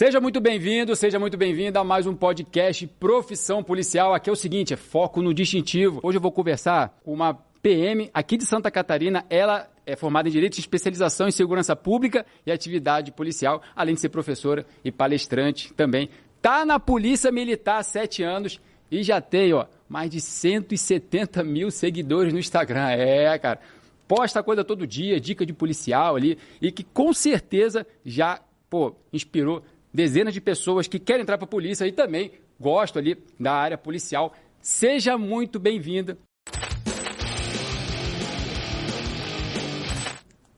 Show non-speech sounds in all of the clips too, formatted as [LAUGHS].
Seja muito bem-vindo, seja muito bem-vinda a mais um podcast Profissão Policial. Aqui é o seguinte, é foco no distintivo. Hoje eu vou conversar com uma PM aqui de Santa Catarina. Ela é formada em Direito Especialização em Segurança Pública e Atividade Policial, além de ser professora e palestrante também. Tá na Polícia Militar há sete anos e já tem, ó, mais de 170 mil seguidores no Instagram. É, cara. Posta coisa todo dia, dica de policial ali, e que com certeza já, pô, inspirou dezenas de pessoas que querem entrar para a polícia e também gostam ali da área policial. Seja muito bem-vinda.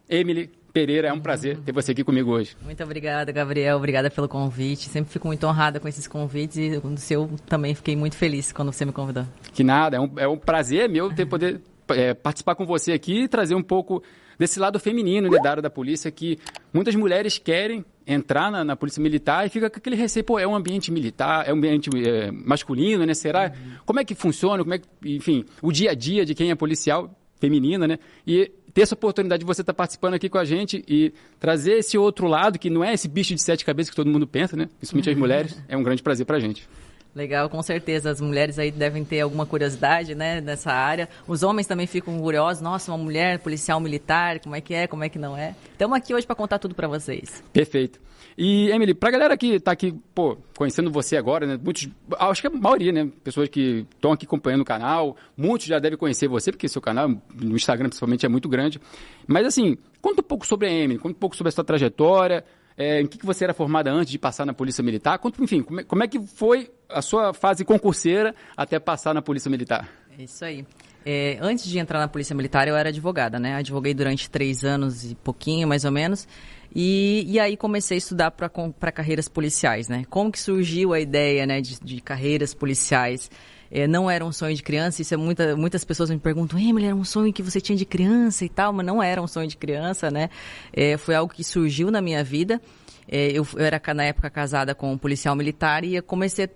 Emily Pereira, é um prazer ter você aqui comigo hoje. Muito obrigada, Gabriel. Obrigada pelo convite. Sempre fico muito honrada com esses convites e o seu também fiquei muito feliz quando você me convidou. Que nada, é um, é um prazer meu ter poder é, participar com você aqui e trazer um pouco desse lado feminino né, da área da polícia que muitas mulheres querem entrar na, na, polícia militar e fica com aquele receio, pô, é um ambiente militar, é um ambiente é, masculino, né? Será? Uhum. Como é que funciona? Como é que, enfim, o dia a dia de quem é policial feminina, né? E ter essa oportunidade de você estar participando aqui com a gente e trazer esse outro lado que não é esse bicho de sete cabeças que todo mundo pensa, né? Principalmente uhum. as mulheres, é um grande prazer pra gente. Legal, com certeza. As mulheres aí devem ter alguma curiosidade, né, nessa área. Os homens também ficam curiosos. Nossa, uma mulher policial militar, como é que é, como é que não é. Estamos aqui hoje para contar tudo para vocês. Perfeito. E, Emily, pra galera que está aqui, pô, conhecendo você agora, né? Muitos, acho que a maioria, né? Pessoas que estão aqui acompanhando o canal, muitos já devem conhecer você, porque seu canal, no Instagram principalmente, é muito grande. Mas, assim, conta um pouco sobre a Emily, conta um pouco sobre a sua trajetória, é, em que, que você era formada antes de passar na Polícia Militar? Conta, enfim, como é, como é que foi a sua fase concurseira até passar na Polícia Militar? É isso aí. É, antes de entrar na Polícia Militar, eu era advogada, né? Advoguei durante três anos e pouquinho, mais ou menos. E, e aí comecei a estudar para carreiras policiais, né? Como que surgiu a ideia né, de, de carreiras policiais? É, não era um sonho de criança, isso é muita, muitas pessoas me perguntam, Emily, era um sonho que você tinha de criança e tal, mas não era um sonho de criança, né? É, foi algo que surgiu na minha vida. É, eu, eu, era na época casada com um policial militar e comecei a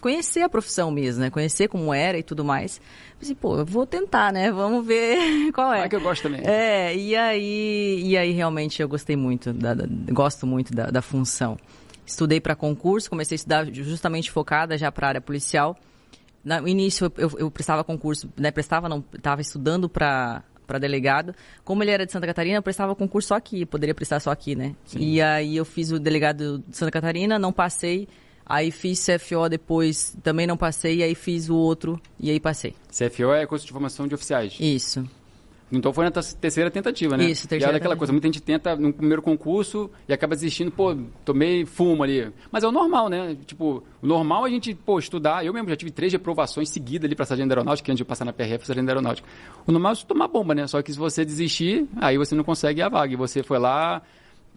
conhecer a profissão mesmo, né? Conhecer como era e tudo mais. Pensei, pô, eu vou tentar, né? Vamos ver [LAUGHS] qual é. É que eu gosto também. É, e aí, e aí realmente eu gostei muito, da, da gosto muito da, da função. Estudei para concurso, comecei a estudar justamente focada já para a área policial. No início eu, eu prestava concurso, né? Prestava, não, estava estudando para para delegado. Como ele era de Santa Catarina, eu prestava concurso só aqui, poderia prestar só aqui, né? Sim. E aí eu fiz o delegado de Santa Catarina, não passei. Aí fiz CFO depois, também não passei, e aí fiz o outro, e aí passei. CFO é curso de formação de oficiais. Isso. Então foi na terceira tentativa, né? Isso, terceira. E é aquela coisa, muita gente tenta no primeiro concurso e acaba desistindo, pô, tomei fumo ali. Mas é o normal, né? Tipo, o normal é a gente, pô, estudar. Eu mesmo já tive três reprovações seguidas ali para sargento aeronáutica, antes de passar na PRF, sargento aeronáutica. O normal é tomar bomba, né? Só que se você desistir, aí você não consegue a vaga. E você foi lá,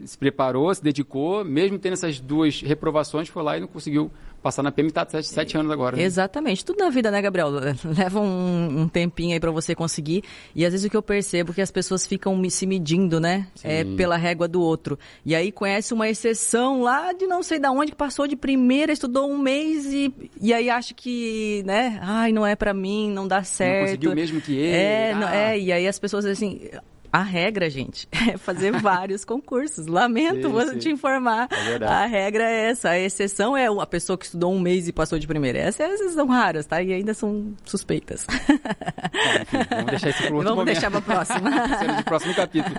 se preparou, se dedicou, mesmo tendo essas duas reprovações, foi lá e não conseguiu passar na PM, está sete, sete anos agora. Né? Exatamente. Tudo na vida, né, Gabriel? [LAUGHS] Leva um, um tempinho aí para você conseguir. E às vezes o que eu percebo é que as pessoas ficam se medindo, né? É, pela régua do outro. E aí conhece uma exceção lá de não sei da onde, que passou de primeira, estudou um mês e, e aí acha que, né? Ai, não é para mim, não dá certo. Não conseguiu mesmo que ele. É, ah. não, é, e aí as pessoas assim a regra, gente, [LAUGHS] é fazer vários concursos. Lamento sim, sim. te informar. É a regra é essa. A exceção é a pessoa que estudou um mês e passou de primeira. Essas são raras, tá? E ainda são suspeitas. É, [LAUGHS] enfim, vamos deixar isso para outro Vamos momento. deixar para próxima. [LAUGHS] no próximo capítulo.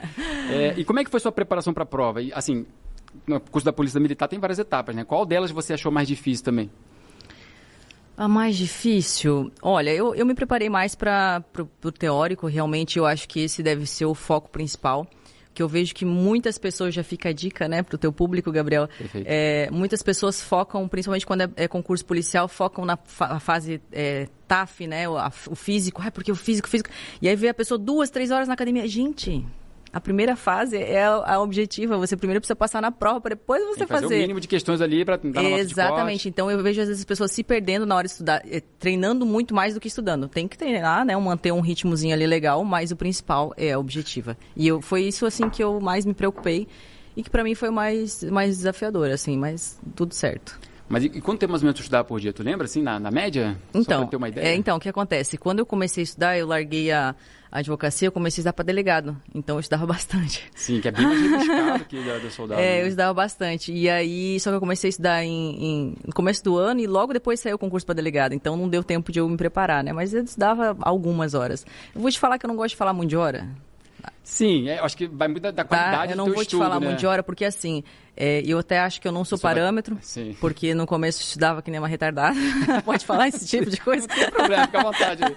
É, e como é que foi sua preparação para a prova? E, assim, no curso da Polícia Militar tem várias etapas, né? Qual delas você achou mais difícil também? A mais difícil? Olha, eu, eu me preparei mais para o teórico, realmente eu acho que esse deve ser o foco principal. Que eu vejo que muitas pessoas, já fica a dica, né, para o teu público, Gabriel. É, muitas pessoas focam, principalmente quando é, é concurso policial, focam na fa fase é, TAF, né, o, a, o físico. Ah, porque o físico, físico. E aí vê a pessoa duas, três horas na academia. Gente, a primeira fase é a, a objetiva. Você primeiro precisa passar na prova, para depois você fazer. fazer o mínimo de questões ali para tentar Exatamente. Então eu vejo às vezes as pessoas se perdendo na hora de estudar, eh, treinando muito mais do que estudando. Tem que treinar, né? Manter um ritmozinho ali legal, mas o principal é a objetiva. E eu, foi isso assim que eu mais me preocupei e que para mim foi mais mais desafiador, assim, mas tudo certo. Mas e, e quanto tempo mais ou menos tu estudava por dia? Tu lembra, assim, na, na média? Só Então, pra ter uma ideia? é, então, o que acontece? Quando eu comecei a estudar, eu larguei a, a advocacia, eu comecei a estudar para delegado. Então, eu estudava [LAUGHS] bastante. Sim, que é bem mais rebuscado que da, do soldado. É, eu né? estudava bastante. E aí, só que eu comecei a estudar em, em- no começo do ano e logo depois saiu o concurso para delegado. Então, não deu tempo de eu me preparar, né? Mas eu estudava algumas horas. Eu vou te falar que eu não gosto de falar muito de hora. Sim, é, eu acho que vai muito da, da Tá? qualidade Eu do não teu vou estudo, te falar né? muito de hora, porque assim, é, eu até acho que eu não sou Você vai- parâmetro, Sim. porque no começo eu estudava que nem uma retardada. [LAUGHS] Pode falar esse tipo de coisa? Não tem problema, fica à vontade. [LAUGHS]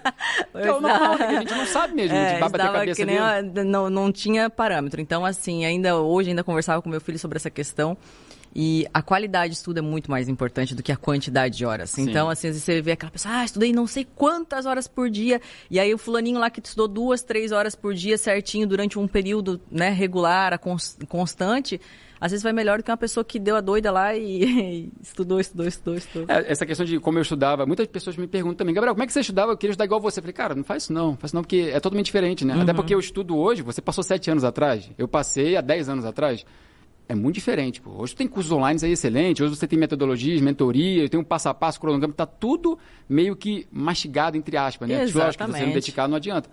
Que é o normal, né? a gente não sabe mesmo, a É, gente vai bater a estudava cabeça que nem uma- não, não tinha parâmetro. Então, assim, ainda hoje ainda conversava com meu filho sobre essa questão. E a qualidade de estudo é muito mais importante do que a quantidade de horas. Sim. Então, assim, às vezes você vê aquela pessoa, ah, estudei não sei quantas horas por dia. E aí o fulaninho lá que estudou duas, três horas por dia certinho durante um período né, regular, a cons- constante, às vezes vai melhor do que uma pessoa que deu a doida lá e, e [LAUGHS] estudou, estudou, estudou, estudou. É, essa questão de como eu estudava, muitas pessoas me perguntam também, Gabriel, como é que você estudava? Eu queria estudar igual você. Eu falei, cara, não faz isso não, faz isso não, porque é totalmente diferente, né? Uhum. Até porque eu estudo hoje, você passou sete anos atrás, eu passei há dez anos atrás. É muito diferente, pô. Hoje tem cursos online aí excelentes, hoje você tem metodologias, mentoria, tem um passo a passo, cronograma, tá tudo meio que mastigado, entre aspas, né? Lógico que você não Exatamente. dedicar, não adianta.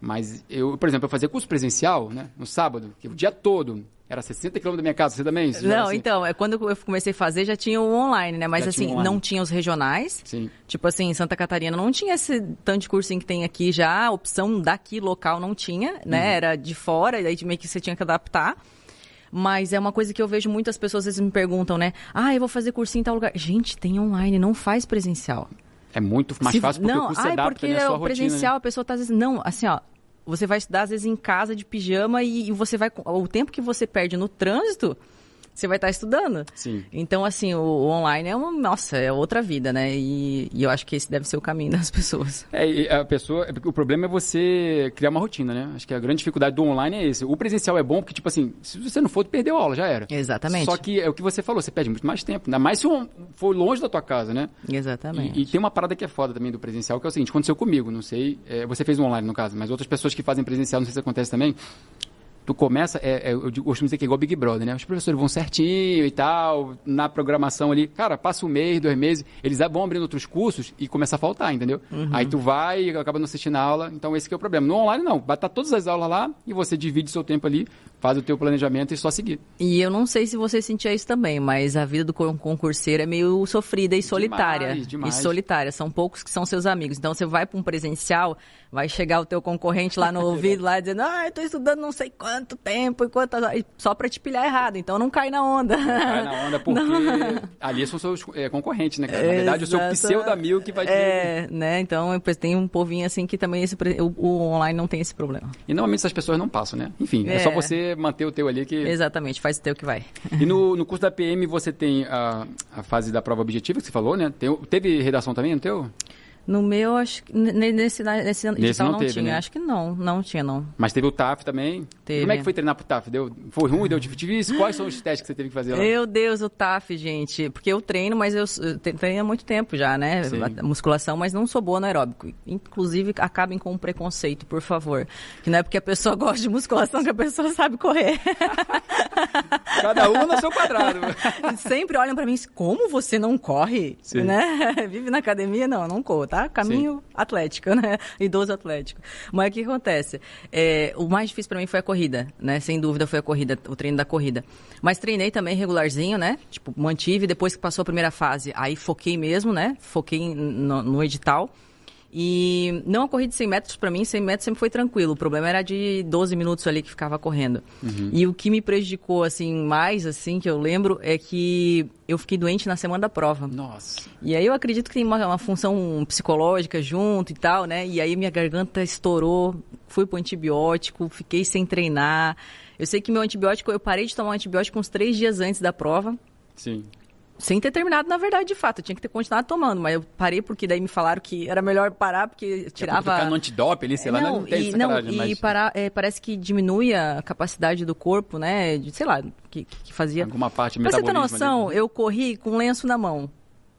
Mas eu, por exemplo, eu fazia curso presencial, né? No sábado, que o dia todo era 60 quilômetros da minha casa, você também? Você Não, assim? então, é quando eu comecei a fazer já tinha o online, né? Mas Já tinha assim, online. não tinha os regionais. Sim. Tipo assim, em Santa Catarina não tinha esse tanto de cursinho que tem aqui já, a opção daqui local não tinha, né? Uhum. Era de fora, e aí meio que você tinha que adaptar. Mas é uma coisa que eu vejo muitas pessoas às vezes me perguntam, né? Ah, eu vou fazer cursinho em tal lugar. Gente, tem online, não faz presencial. É muito mais Se- fácil porque não, o curso ai, adapta porque né, à é sua o rotina. presencial, né? a pessoa tá às vezes não, assim, ó, você vai estudar às vezes em casa de pijama e, e você vai o tempo que você perde no trânsito, você vai estar estudando. Sim. Então, assim, o, o online é uma, nossa, é outra vida, né? E, e eu acho que esse deve ser o caminho das [LAUGHS] pessoas. É, a pessoa, o problema é você criar uma rotina, né? Acho que a grande dificuldade do online é esse. O presencial é bom porque, tipo assim, se você não for, tu perdeu a aula, já era. Exatamente. Só que é o que você falou, você perde muito mais tempo. Ainda mais se um- for longe da tua casa, né? Exatamente. E, e tem uma parada que é foda também do presencial, que é o seguinte, aconteceu comigo, não sei, é, você fez um online no caso, mas outras pessoas que fazem presencial, não sei se acontece também, tu começa, é, é, eu costumo dizer que é igual Big Brother, né? Os professores vão certinho e tal, na programação ali, cara, passa um mês, dois meses, eles vão abrindo outros cursos e começa a faltar, entendeu? Aí tu vai e acaba não assistindo a aula, então esse que é o problema. No online não, vai estar todas as aulas lá e você divide seu tempo ali, faz o teu planejamento e só seguir. E eu não sei se você sentia isso também, mas a vida do con- concurseiro é meio sofrida e solitária. demais. E solitária. São poucos que são seus amigos. Então você vai para um presencial, vai chegar o teu concorrente lá no [LAUGHS] ouvido, lá dizendo, ah, eu tô estudando não sei quanto tempo e quantas horas", e só para te pilhar errado. Então não cai na onda. Cai na onda [LAUGHS] porque ali são seus é, concorrentes, né, cara? Na verdade, o seu Exato. pseudo-amigo que vai te... É, né? Então tem um povinho assim que também esse, o, o online não tem esse problema. E normalmente essas pessoas não passam, né? Enfim, é, só É. você manter o teu ali que... Exatamente, faz o teu que vai. E no, [LAUGHS] no curso da PM você tem a, a fase da prova objetiva que você falou, né? Tem, teve redação também no teu? No meu, acho que n- nesse, nesse, edital não não, teve, tinha. né? Acho que não, não tinha não. Mas teve o TAF também. Teve. Como é que foi treinar pro TAF? Deu, foi ruim, deu difícil? Quais são os testes que você teve que fazer lá? Meu Deus, o TAF, gente. Porque eu treino, mas eu, eu treino há muito tempo já, né? Sim. Musculação, mas não sou boa no aeróbico. Inclusive, acabem com um preconceito, por favor. Que não é porque a pessoa [LAUGHS] gosta de musculação que a pessoa sabe correr. [LAUGHS] Cada um no seu quadrado. Sempre olham pra mim como você não corre? Sim. Né? [LAUGHS] Vive na academia? Não, não corro, tá? Caminho atlético, né? [LAUGHS] Idoso atlético. Mas o que acontece? É, o mais difícil pra mim foi a corrida, né? Sem dúvida foi a corrida, o treino da corrida. Mas treinei também regularzinho, né? Tipo, mantive depois que passou a primeira fase. Aí foquei mesmo, né? Foquei no, no edital. E não a corrida de 100 metros, pra mim, 100 metros sempre foi tranquilo. O problema era de 12 minutos ali que ficava correndo. E o que me prejudicou, assim, mais, assim, que eu lembro, é que eu fiquei doente na semana da prova. Nossa. E aí eu acredito que tem uma, uma função psicológica junto e tal, né? E aí minha garganta estourou, fui pro antibiótico, fiquei sem treinar. Eu sei que meu antibiótico, eu parei de tomar antibiótico uns três dias antes da prova. Sim. Sem ter terminado, na verdade, de fato. Eu tinha que ter continuado tomando, mas eu parei porque daí me falaram que era melhor parar porque tirava... Ficar no antidope ali, sei lá, não, tem e, não, e mas parar, é, parece que diminui a capacidade do corpo, né? De, sei lá, que, que fazia... alguma parte Pra você ter noção, ali. eu corri com lenço na mão.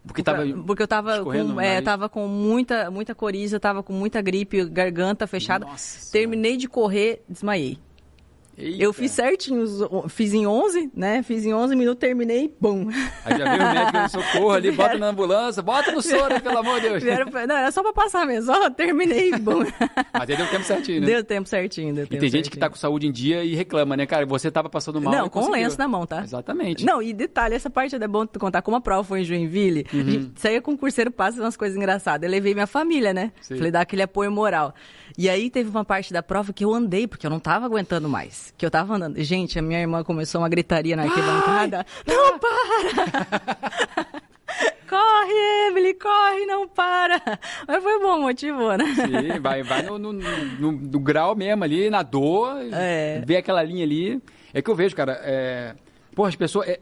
Porque tava Porque eu tava com, é, tava com muita, muita coriza, tava com muita gripe, garganta fechada. Nossa Terminei de correr, desmaiei. Eita. Eu fiz certinho, fiz em 11, né? Fiz em 11 minutos, terminei, bum. Aí já veio o médico no socorro ali, bota na ambulância, bota no soro, pelo amor de Deus. Vieram, não, era só pra passar mesmo, só terminei, bum. Mas aí deu tempo certinho, né? Deu tempo certinho, deu E tempo tem gente certinho. que tá com saúde em dia e reclama, né, cara? Você tava passando mal Não, e com conseguiu. lenço na mão, tá? Exatamente. Não, e detalhe, essa parte é bom contar. Como a prova foi em Joinville, Uhum. a gente saía concurseiro, passa umas coisas engraçadas. Eu levei minha família, né? Sim. Falei, dá aquele apoio moral. E aí teve uma parte da prova que eu andei, porque eu não tava aguentando mais. Que eu tava andando. Gente, a minha irmã começou uma gritaria na arquibancada. Não para! [LAUGHS] corre, Emily, corre, não para! Mas foi bom, motivou, né? Sim, vai, vai no, no, no- no grau mesmo ali, na dor, É. vê aquela linha ali. É que eu vejo, cara, é... Pô, as pessoas... É...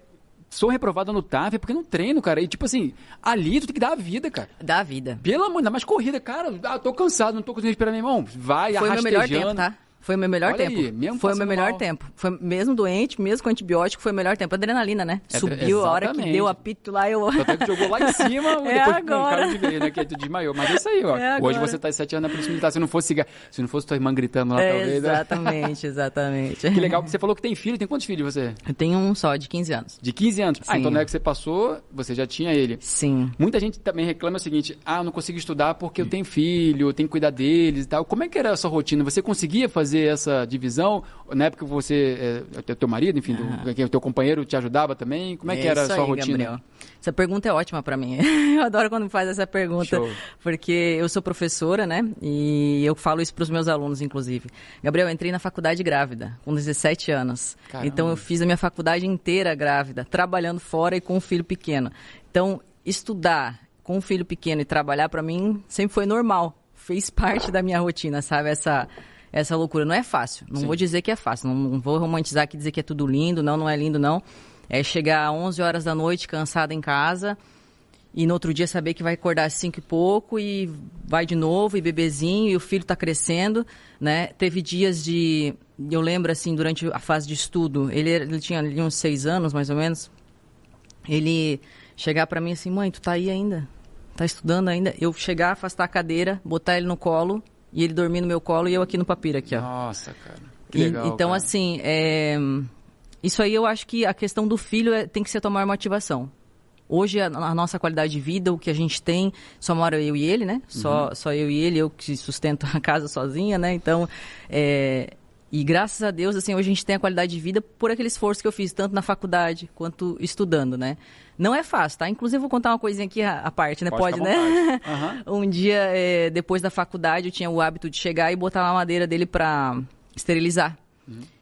Sou reprovada no TAF é porque não treino, cara. E tipo assim, ali tu tem que dar a vida, cara. Da vida. Pelo amor, ainda mais corrida, cara. Ah, tô cansado, não tô conseguindo esperar, meu irmão. Vai, Foi o meu melhor arrastejando. tempo, tá? Foi o meu melhor Olha tempo. aí, mesmo foi o meu melhor mal. tempo. Foi mesmo doente, mesmo com antibiótico, foi o melhor tempo. Adrenalina, né? É, Subiu a hora que exatamente. deu apito lá, eu. Tanto é que jogou lá em cima, [LAUGHS] É depois agora. caiu de vez, né? Que tu desmaiou. Mas é isso aí, ó. É Hoje você tá sete anos na Militar. Se não fosse, se não fosse tua irmã gritando lá, É, talvez. né? exatamente, exatamente. Que legal. Você falou que tem filho. Tem quantos filhos você? Eu tenho um só, de 15 anos. De 15 anos. Ah, Sim. então na época que você passou, você já tinha ele. Sim. Muita gente também reclama o seguinte: ah, eu não consigo estudar porque eu tenho filho, eu tenho que cuidar deles e tal. Como é que era a sua rotina? Você conseguia fazer essa divisão? Na época você, é, o teu marido, enfim, o teu companheiro te ajudava também? Como é que era a sua aí, rotina? Gabriel. Essa pergunta é ótima pra mim. [LAUGHS] Eu adoro quando me faz essa pergunta, Show. porque eu sou professora, né? E eu falo isso pros meus alunos, inclusive. Gabriel, eu entrei na faculdade grávida, com 17 anos. Caramba. Então eu fiz a minha faculdade inteira grávida, trabalhando fora e com um filho pequeno. Então, estudar com um filho pequeno e trabalhar pra mim sempre foi normal. Fez parte da minha rotina, sabe? Essa essa loucura não é fácil. Não Sim. vou dizer que é fácil, não, não vou romantizar aqui e dizer que é tudo lindo, não, não é lindo não. É chegar às 11 horas da noite cansada em casa e no outro dia saber que vai acordar às 5 e pouco e vai de novo e bebezinho e o filho está crescendo, né? Teve dias de eu lembro assim durante a fase de estudo, ele, ele tinha ali uns 6 anos mais ou menos. Ele chegar para mim assim: "Mãe, tu tá aí ainda? Tá estudando ainda?" Eu chegar, afastar a cadeira, botar ele no colo e ele dormir no meu colo e eu aqui no papiro aqui, ó. Nossa, cara. Que E- legal. então, cara. assim, é, isso aí eu acho que a questão do filho é- tem que ser a tua maior motivação. Hoje, a, a nossa qualidade de vida, o que a gente tem, só mora eu e ele, né? Só, Uhum. só eu e ele, eu que sustento a [LAUGHS] casa sozinha, né? Então, é, e graças a Deus, assim, hoje a gente tem a qualidade de vida por aquele esforço que eu fiz, tanto na faculdade quanto estudando, né? Não é fácil, tá? Inclusive, eu vou contar uma coisinha aqui à parte, né? Pode Pode, né? [LAUGHS] Aham. Um dia, é, depois da faculdade, eu tinha o hábito de chegar e botar a madeira dele pra esterilizar.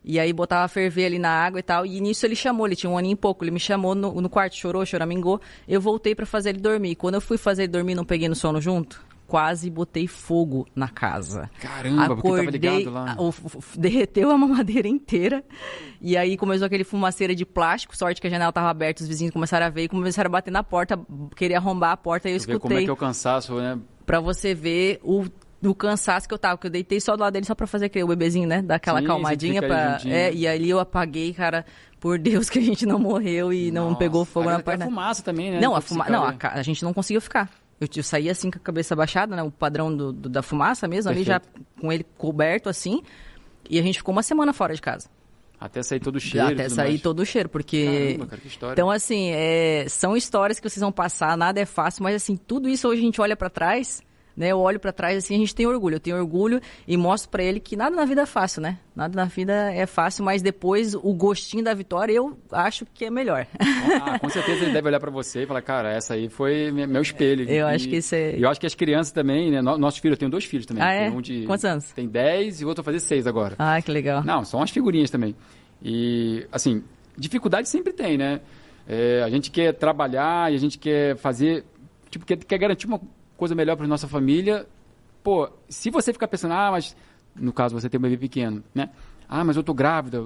E aí botava a ferver ali na água e tal. E nisso ele chamou, ele tinha um aninho e pouco. Ele me chamou no, no quarto, chorou, choramingou. Eu voltei pra fazer ele dormir. Quando eu fui fazer ele dormir, não peguei no sono junto. Quase botei fogo na casa. Caramba, porque tava ligado lá. a- o- derreteu a [LAUGHS] mamadeira inteira. E aí começou aquele fumaceira de plástico. Sorte que a janela tava aberta, os vizinhos começaram a ver e começaram a bater na porta, querer arrombar a porta. E eu escutei como é que é o cansaço, né? Pra você ver o, o cansaço que eu tava, que eu deitei só do lado dele só pra fazer aquele o bebezinho, né? Dar aquela Sim, calmadinha pra. É, e ali eu apaguei, cara, por Deus que a gente não morreu e não Nossa, pegou fogo na perna. a fumaça também, né? Não, a Pra fuma... ficar não a, a gente não conseguiu ficar. Eu, eu saí assim com a cabeça baixada, né? O padrão do, do- da fumaça mesmo, ali já com ele coberto assim. E a gente ficou uma semana fora de casa. Até sair todo o cheiro. Até sair mais. todo o cheiro, porque. Caramba, cara, que história. Então, assim, é, são histórias que vocês vão passar, nada é fácil, mas assim, tudo isso hoje a gente olha pra trás, né? Eu olho pra trás assim, a gente tem orgulho. Eu tenho orgulho e mostro pra ele que nada na vida é fácil, né? Nada na vida é fácil, mas depois o gostinho da vitória eu acho que é melhor. Ah, com certeza ele deve olhar pra você e falar, cara, essa aí foi me- meu espelho. Eu E- acho que isso é- eu acho que as crianças também, né? no- Nossos filhos, eu tenho dois filhos também. Ah, é? Um de... Quantos anos? Tem 10 e o outro vai fazer 6 agora. ah, que legal. Não, são as figurinhas também. E, assim, dificuldade sempre tem, né? É, a gente quer trabalhar e a gente quer fazer, tipo, quer, quer garantir uma coisa melhor para nossa família. Pô, se você ficar pensando, ah, mas, no caso, você tem um bebê pequeno, né? Ah, mas eu tô grávida.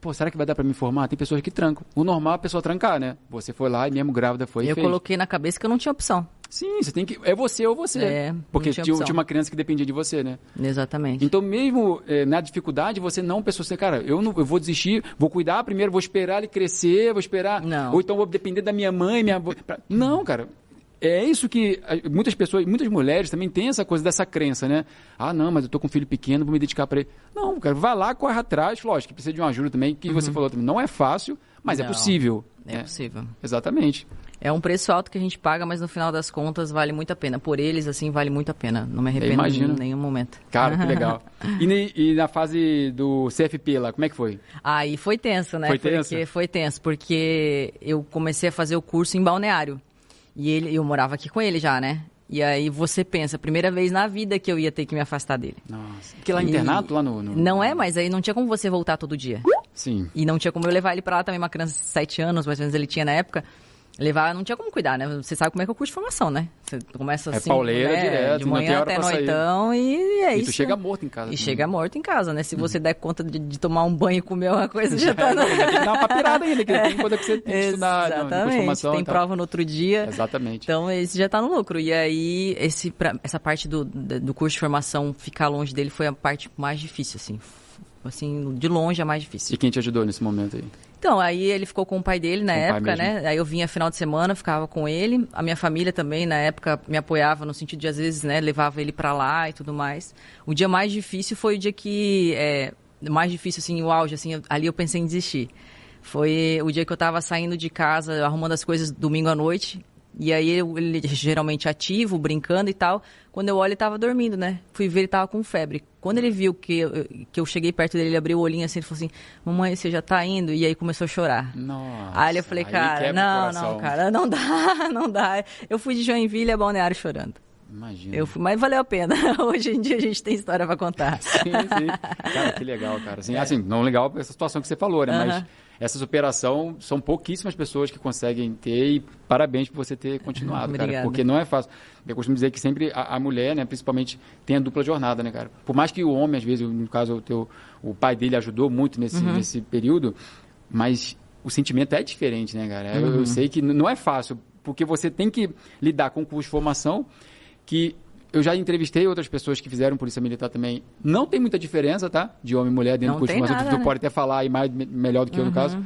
Pô, será que vai dar para me formar? Tem pessoas que trancam. O normal é a pessoa trancar, né? Você foi lá e mesmo grávida foi e eu fez. coloquei na cabeça que eu não tinha opção. Sim, você tem que... É você ou você. É, Porque tinha tinha, uma criança que dependia de você, né? Exatamente. Então, mesmo eh, na dificuldade, você não pensou assim, cara, eu, não, eu vou desistir, vou cuidar primeiro, vou esperar ele crescer, vou esperar. Não. Ou então vou depender da minha mãe, minha avó. Não, cara. É isso que muitas pessoas, muitas mulheres também têm essa coisa dessa crença, né? Ah, não, mas eu tô com um filho pequeno, vou me dedicar para ele. Não, cara, vai lá, corre atrás, lógico, que precisa de uma ajuda também, que uhum. você falou também, não é fácil, mas é não, é possível. É, é possível. Exatamente. É um preço alto que a gente paga, mas no final das contas vale muito a pena. Por eles, assim, vale muito a pena. Não me arrependo em nenhum momento. Cara, que legal. [LAUGHS] e, e, na fase do CFP lá, como é que foi? Aí foi tenso, né? Foi tenso? Porque, foi tenso, porque eu comecei a fazer o curso em Balneário. E ele, eu morava aqui com ele já, né? E aí você pensa, primeira vez na vida que eu ia ter que me afastar dele. Nossa. Porque lá e... internato, lá no, no, Não é, mas aí não tinha como você voltar todo dia. Sim. E não tinha como eu levar ele para lá também, uma criança de 7 anos, mais ou menos ele tinha na época levar, não tinha como cuidar, né? Você sabe como é que é o curso de formação, né? Você começa é assim, é pauleira né? direto, de manhã até noitão e é e isso. E tu chega morto em casa. E chega morto em casa, né? Se uhum. você der conta de, de, tomar um banho e comer uma coisa, [LAUGHS] já, já tá... No... tem que dar uma papirada ainda, que é. [LAUGHS] tem coisa que você tem que estudar Exatamente, tem prova no outro dia. Exatamente. Então, esse já tá no lucro. E aí, esse, pra, essa parte do, do curso de formação, ficar longe dele foi a parte mais difícil, assim. Assim, de longe é mais difícil. E quem te ajudou nesse momento aí? Então, aí ele ficou com o pai dele na com época, né? Aí eu vinha final de semana, ficava com ele. A minha família também, na época, me apoiava no sentido de, às vezes, né, levava ele para lá e tudo mais. O dia mais difícil foi o dia que... É, mais difícil, assim, o auge, assim, ali eu pensei em desistir. Foi o dia que eu tava saindo de casa, arrumando as coisas domingo à noite. E aí ele geralmente ativo, brincando e tal. Quando eu olho, ele tava dormindo, né? Fui ver, ele tava com febre. Quando ele viu que eu, que eu cheguei perto dele, ele abriu o olhinho assim, ele falou assim: Mamãe, você já tá indo? E aí começou a chorar. Nossa. Aí eu falei, cara, não, não, cara, não dá, [LAUGHS] não dá. Eu fui de Joinville a Balneário chorando. Imagina. Eu fui, mas valeu a pena. [LAUGHS] Hoje em dia a gente tem história para contar. [LAUGHS] Sim, sim. Cara, que legal, cara. Assim, é. assim não legal essa situação que você falou, né? Mas essa superação são pouquíssimas pessoas que conseguem ter e parabéns por você ter continuado, cara, porque não é fácil. Eu costumo dizer que sempre a, a, mulher, né, principalmente, tem a dupla jornada, né, cara? Por mais que o homem, às vezes, no caso, o, teu, o pai dele ajudou muito nesse, uhum. nesse período, mas o sentimento é diferente, né, cara? Eu, uhum. eu sei que não é fácil, porque você tem que lidar com o curso de formação que eu já entrevistei outras pessoas que fizeram polícia militar também. Não tem muita diferença, tá? De homem e mulher dentro não do curso. Mas nada, tu né? pode até falar aí mais, melhor do que uhum. eu no caso.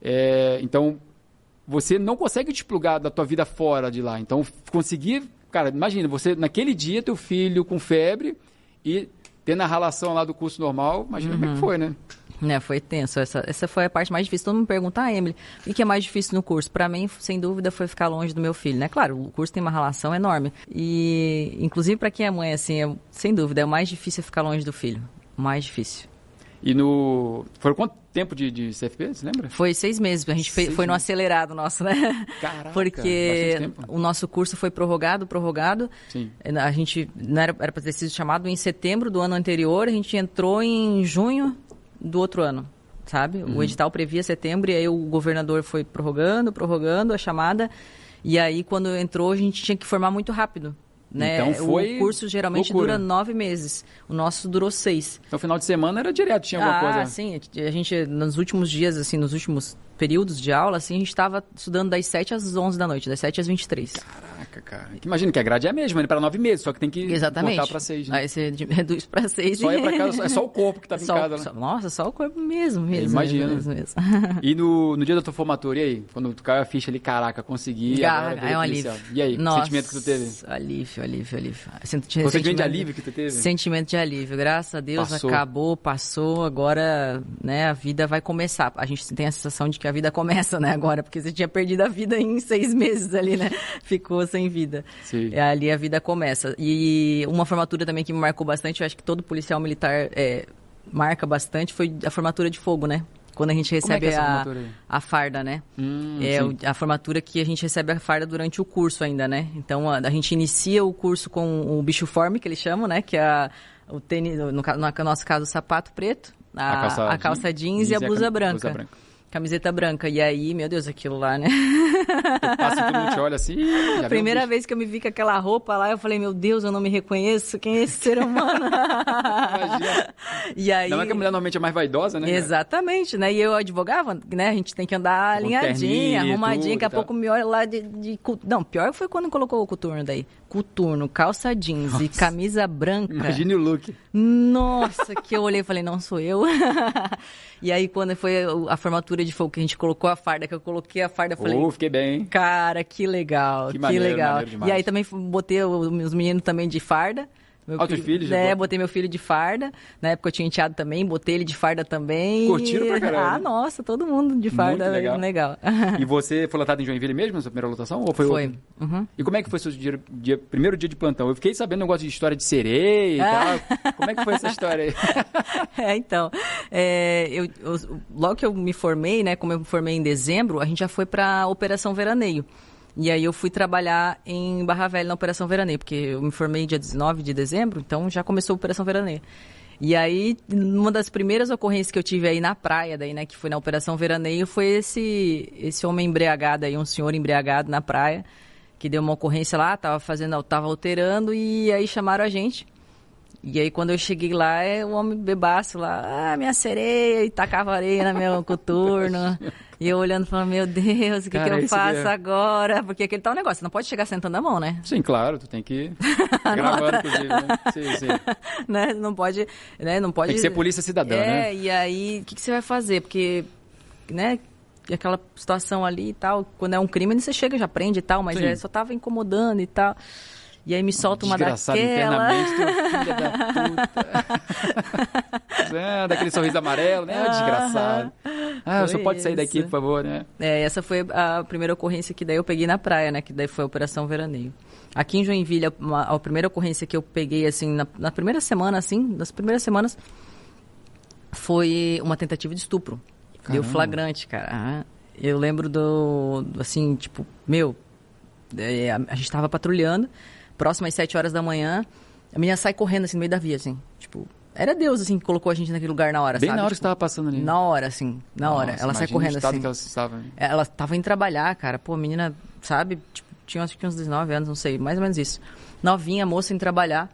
É, então, você não consegue desplugar da tua vida fora de lá. Então, conseguir... Cara, imagina, você naquele dia, teu filho com febre e tendo a relação lá do curso normal. Imagina uhum. como é que uhum. foi, né? Né, foi tenso. Essa, essa foi a parte mais difícil. Todo mundo me pergunta, ah, Emily, o que é mais difícil no curso? Para mim, sem dúvida, foi ficar longe do meu filho, né? Claro, o curso tem uma relação enorme. E, inclusive, para quem é mãe, assim, é, sem dúvida, é o mais difícil ficar longe do filho. O mais difícil. E no. Foram quanto tempo de, de CFP, você lembra? Foi seis meses. A gente seis foi no acelerado nosso, né? Caraca, Porque o nosso curso foi prorrogado, prorrogado. Sim. A gente não era para ter sido chamado em setembro do ano anterior, a gente entrou em junho do outro ano, sabe? Uhum. O edital previa setembro e aí o governador foi prorrogando, prorrogando a chamada. E aí, quando entrou, a gente tinha que formar muito rápido. Né? Então foi o curso geralmente loucura. dura nove meses. O nosso durou seis. Então, final de semana era direto, tinha alguma ah, coisa? Ah, sim. A gente, nos últimos dias, assim, nos últimos períodos de aula, assim, a gente estava estudando das 7 às 11 da noite, das 7 às 23. Caraca, cara. Imagina que a grade é a mesma, ele para nove meses, só que tem que Exatamente. cortar para seis. Né? Aí você reduz [LAUGHS] para seis. Só e... pra casa, é só o corpo que tá [LAUGHS] só, em casa, né? Só, nossa, só o corpo mesmo, mesmo. Imagina. Mesmo, mesmo. e no, no dia da tua formatura, e aí? Quando tu caiu a ficha ali, caraca, consegui. Cara, é um alívio. E aí, nossa, sentimento que tu teve? Alívio, alívio, alívio. Sentimento, sentimento de alívio que tu teve? Sentimento de alívio. Graças a Deus passou. acabou, passou. Agora, né, a vida vai começar. A gente tem a sensação de que a vida começa, né, agora porque você tinha perdido a vida em seis meses ali, né? Ficou sem vida. Sim. E ali a vida começa. E uma formatura também que me marcou bastante, eu acho que todo policial militar é, marca bastante, foi a formatura de fogo, né? Quando a gente recebe é a, a farda, né? Hum, é sim. a formatura que a gente recebe a farda durante o curso ainda, né? Então a, a gente inicia o curso com o bicho forme, que eles chamam, né? Que é a, o tênis, no, no, no nosso caso, o sapato preto, a, a calça, a calça jeans, jeans, e a blusa, branca. blusa branca camiseta branca. E aí, meu Deus, aquilo lá, né? Passa todo mundo te olha assim. [LAUGHS] Primeira vez que eu me vi com aquela roupa lá, eu falei, meu Deus, eu não me reconheço. Quem é esse ser humano? Imagina. [LAUGHS] E aí... Não é que a mulher normalmente é mais vaidosa, né? Exatamente, né? E eu advogava, né? A gente tem que andar alinhadinha, arrumadinha. Daqui a pouco me olha lá de, de... Não, pior foi quando colocou o coturno daí. Coturno, calça jeans Nossa. e camisa branca. Imagine o look. Nossa, que eu olhei e falei, não sou eu. [LAUGHS] e aí, quando foi a formatura de fogo que a gente colocou a farda, que eu coloquei a farda, eu falei... Uh, fiquei bem. Cara, que legal, que, que maneiro, legal. Maneiro e aí também botei os meninos também de farda. Meu ah, filho, filhos? É, botei meu filho de farda. Na época eu tinha enteado também, botei ele de farda também. Curtiram pra caramba. Ah, nossa, todo mundo de farda. Muito legal. legal. E você foi lotado em Joinville mesmo, na sua primeira lotação? Ou foi foi. Uhum. E como é que foi o seu dia, dia, primeiro dia de plantão? Eu fiquei sabendo um negócio de história de sereia e ah. tal. Como é que foi essa história aí? [LAUGHS] é, então, é, eu, eu, logo que eu me formei, né, como eu me formei em dezembro, a gente já foi pra Operação Veraneio. E aí eu fui trabalhar em Barra Velha na Operação Veraneio, porque eu me formei dia 19 de dezembro, então já começou a Operação Veraneio. E aí, uma das primeiras ocorrências que eu tive aí na praia, daí, né, que foi na Operação Veraneio, foi esse, esse homem embriagado aí, um senhor embriagado na praia, que deu uma ocorrência lá, tava fazendo, tava alterando, e aí chamaram a gente. E aí, quando eu cheguei lá, é o homem bebaço lá, ah, minha sereia, e tacava areia na minha [LAUGHS] coturno. E eu olhando falando, meu Deus, o que, Cara, que eu faço é... agora? Porque aquele tal negócio, você não pode chegar sentando a mão, né? Sim, claro, tu tem que [LAUGHS] ir gravando, inclusive, né? Sim, sim. [LAUGHS] né? Não pode, né? Não pode... Tem que ser polícia cidadã, é, né? É, e aí, o que, que você vai fazer? Porque, né, aquela situação ali e tal, quando é um crime, você chega, já prende e tal, mas é, só tava incomodando e tal. E aí me solta uma daquela. internamente, filha da [LAUGHS] puta. é, daquele sorriso amarelo, né? Ah, desgraçado. Ah, só pode sair daqui, por favor, né? É, essa foi a primeira ocorrência que daí eu peguei na praia, né? Que daí foi a Operação Veraneio. Aqui em Joinville, a, a primeira ocorrência que eu peguei, assim, na, na, primeira semana, assim, nas primeiras semanas, foi uma tentativa de estupro. Caramba. Deu flagrante, cara. Ah, eu lembro do, assim, tipo, meu, é, a, a gente tava patrulhando, próximo às 7 horas da manhã, a menina sai correndo assim no meio da via, assim. Tipo, era Deus, assim, que colocou a gente naquele lugar na hora, Bem sabe? na hora tipo, que estava passando ali. Na hora, assim, na Nossa, hora. Ela sai correndo assim. Que ela, estava... ela estava em trabalhar, cara. Pô, a menina, sabe? Tipo, tinha acho que uns 19 anos, não sei, mais ou menos isso. Novinha, moça em trabalhar.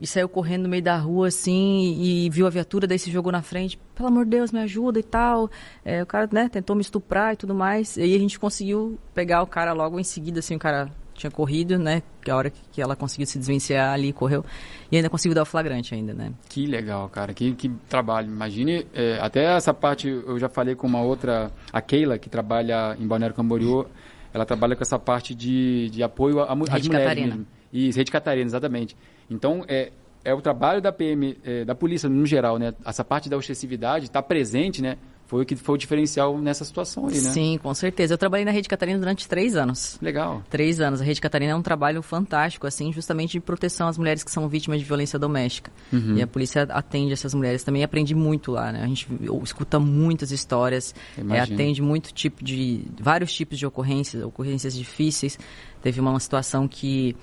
E saiu correndo no meio da rua, assim, e viu a viatura, daí se jogou na frente. Pelo amor de Deus, me ajuda e tal. É, o cara, né, tentou me estuprar e tudo mais. E aí a gente conseguiu pegar o cara logo em seguida, assim, o cara tinha corrido, né? Que a hora que ela conseguiu se desvencilhar ali, correu. E ainda conseguiu dar o flagrante ainda, né? Que legal, cara. Que, que trabalho. Imagine, é, até essa parte, eu já falei com uma outra, a Keila, que trabalha em Balneário Camboriú. Ela trabalha com essa parte de, de apoio às mulheres Catarina. mesmo. Isso, Rede Catarina, exatamente. Então, é, é o trabalho da PM, é, da polícia no geral, né? Essa parte da ostensividade está presente, né? Foi o que foi o diferencial nessa situação aí, né? Sim, com certeza. Eu trabalhei na Rede Catarina durante três anos. Legal. Três anos. A Rede Catarina é um trabalho fantástico, assim, justamente de proteção às mulheres que são vítimas de violência doméstica. Uhum. E a polícia atende essas mulheres. Também aprende muito lá, né? A gente escuta muitas histórias, é, atende muito tipo de... vários tipos de ocorrências, ocorrências difíceis. Teve uma situação que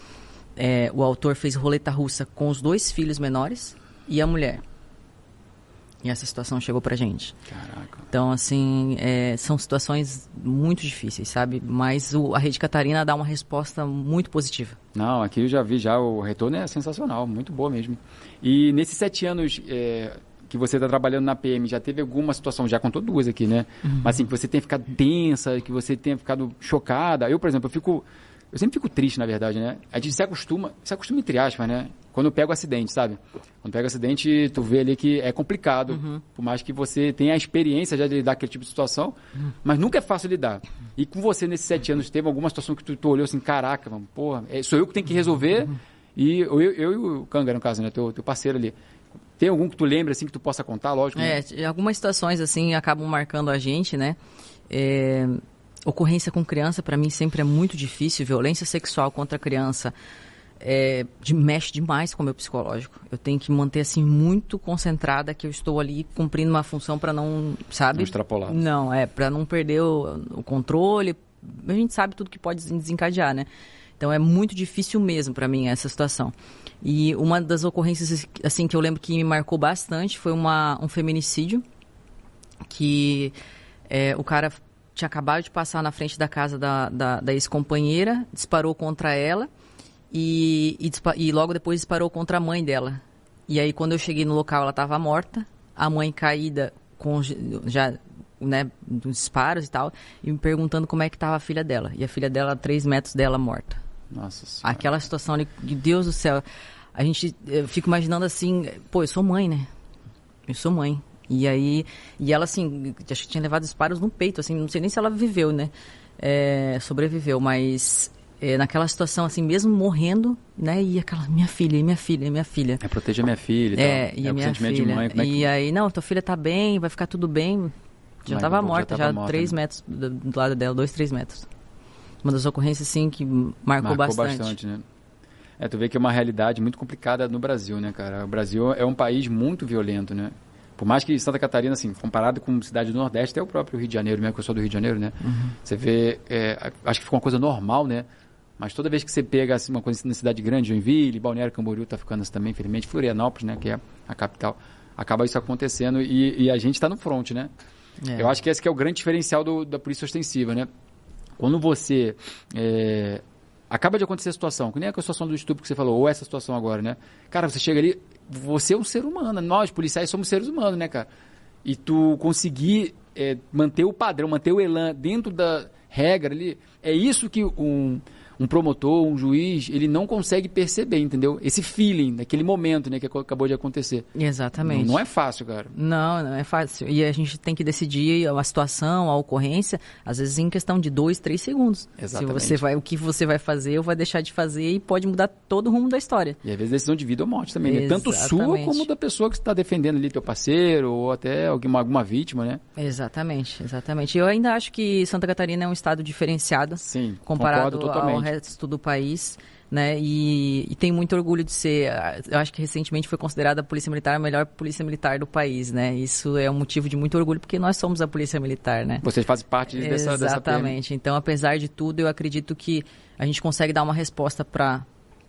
é, o autor fez roleta russa com os dois filhos menores e a mulher. E essa situação chegou pra gente. Caraca. Então, assim, é, são situações muito difíceis, sabe? Mas o, a Rede Catarina dá uma resposta muito positiva. Não, aqui eu já vi, já o retorno é sensacional, muito boa mesmo. E nesses sete anos é, que você está trabalhando na PM, já teve alguma situação, já contou duas aqui, né? Uhum. Mas assim, que você tenha ficado tensa, que você tenha ficado chocada. Eu, por exemplo, eu fico eu sempre fico triste, na verdade, né? A gente se acostuma, se acostuma entre aspas, né? Quando eu pego acidente, sabe? Quando pega acidente, tu vê ali que é complicado. Uhum. Por mais que você tenha a experiência já de lidar com aquele tipo de situação, uhum. mas nunca é fácil lidar. E com você, nesses sete anos, teve alguma situação que tu, tu olhou assim, caraca, mano, porra, é, sou eu que tenho que resolver. Uhum. E eu, eu, e o Kanga, no caso, né? Teu, teu parceiro ali. Tem algum que tu lembra, assim, que tu possa contar, lógico? Né? É, algumas situações, assim, acabam marcando a gente, né? É, Ocorrência com criança, para mim, sempre é muito difícil. Violência sexual contra criança é, de, mexe demais com o meu psicológico. Eu tenho que manter, assim, muito concentrada que eu estou ali cumprindo uma função para não, sabe? Não extrapolar. Não, é, para não perder o, o controle. A gente sabe tudo que pode desencadear, né? Então é muito difícil mesmo para mim essa situação. E uma das ocorrências assim que eu lembro que me marcou bastante foi uma, um feminicídio que é, o cara tinha acabado de passar na frente da casa da, da, da ex-companheira, disparou contra ela e, e, e, logo depois disparou contra a mãe dela. E aí, quando eu cheguei no local, ela estava morta, a mãe caída com já né, dos disparos e tal, e me perguntando como é que estava a filha dela. E a filha dela, a três metros dela, morta. Nossa senhora. Aquela situação ali, de Deus do céu. A gente, eu fico imaginando assim, pô, eu sou mãe, né? Eu sou mãe. E aí, e ela assim, acho que tinha levado disparos no peito, assim, não sei nem se ela viveu, né? É, sobreviveu, mas é, naquela situação, assim, mesmo morrendo, né? E aquela, minha filha, e minha filha, e minha filha. É proteger minha filha. É, e, e é a minha filha. Mãe, é que... E aí, não, tua filha tá bem, vai ficar tudo bem. Já estava morta, já, três né? metros do, do, lado dela, dois, três metros. Uma das ocorrências, assim, que marcou, marcou bastante. bastante né? É, tu vê que é uma realidade muito complicada no Brasil, né, cara? O Brasil é um país muito violento, né? Por mais que Santa Catarina, assim, comparado com cidade do Nordeste, até o próprio Rio de Janeiro, mesmo que eu sou do Rio de Janeiro, né? Uhum. Você vê, é, acho que ficou uma coisa normal, né? Mas toda vez que você pega assim, uma coisa na cidade grande, Joinville, Balneário Camboriú está ficando assim também, infelizmente, Florianópolis, né, que é a capital, acaba isso acontecendo e, e a gente está no front, né? É. Eu acho que esse que é o grande diferencial do, da polícia ostensiva, né? Quando você é, acaba de acontecer a situação, que nem a situação do estupro que você falou, ou essa situação agora, né? Cara, você chega ali, você é um ser humano, nós policiais somos seres humanos, né, cara? E tu conseguir é, manter o padrão, manter o elan dentro da regra ali, é isso que um um promotor, um juiz, ele não consegue perceber, entendeu? Esse feeling, daquele momento, né, que acabou de acontecer. Exatamente. Não, não, é fácil, cara. Não, não é fácil. E a gente tem que decidir a situação, a ocorrência, às vezes em questão de dois, três segundos. Exatamente. Se você vai, o que você vai fazer ou vai deixar de fazer e pode mudar todo o rumo da história. E às vezes decisão de vida ou morte também, né? Tanto sua como da pessoa que está defendendo ali teu parceiro ou até alguma, alguma vítima, né? Exatamente, exatamente. Eu ainda acho que Santa Catarina é um estado diferenciado. Sim, comparado ao resto do país. Né? E, e tem muito orgulho de ser. Eu acho que recentemente foi considerada a Polícia Militar a melhor polícia militar do país, né? Isso é um motivo de muito orgulho porque nós somos a Polícia Militar, né? Vocês fazem parte dessa Exatamente. Dessa então, apesar de tudo, eu acredito que a gente consegue dar uma resposta para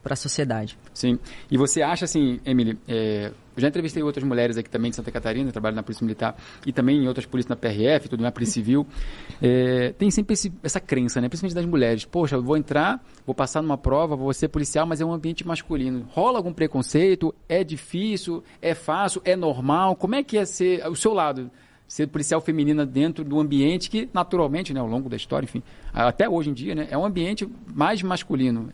para a sociedade. Sim. E você acha assim, Emily, é, já entrevistei outras mulheres aqui também de Santa Catarina, trabalham na Polícia Militar e também em outras polícias na PRF, tudo na Polícia Civil. É, tem sempre esse, essa crença, né? principalmente das mulheres. Poxa, eu vou entrar, vou passar numa prova, vou ser policial, mas é um ambiente masculino. Rola algum preconceito? É difícil? É fácil? É normal? Como é que é ser o seu lado? ser policial feminina dentro do ambiente que, naturalmente, né, ao longo da história, enfim, até hoje em dia, né, é um ambiente mais masculino.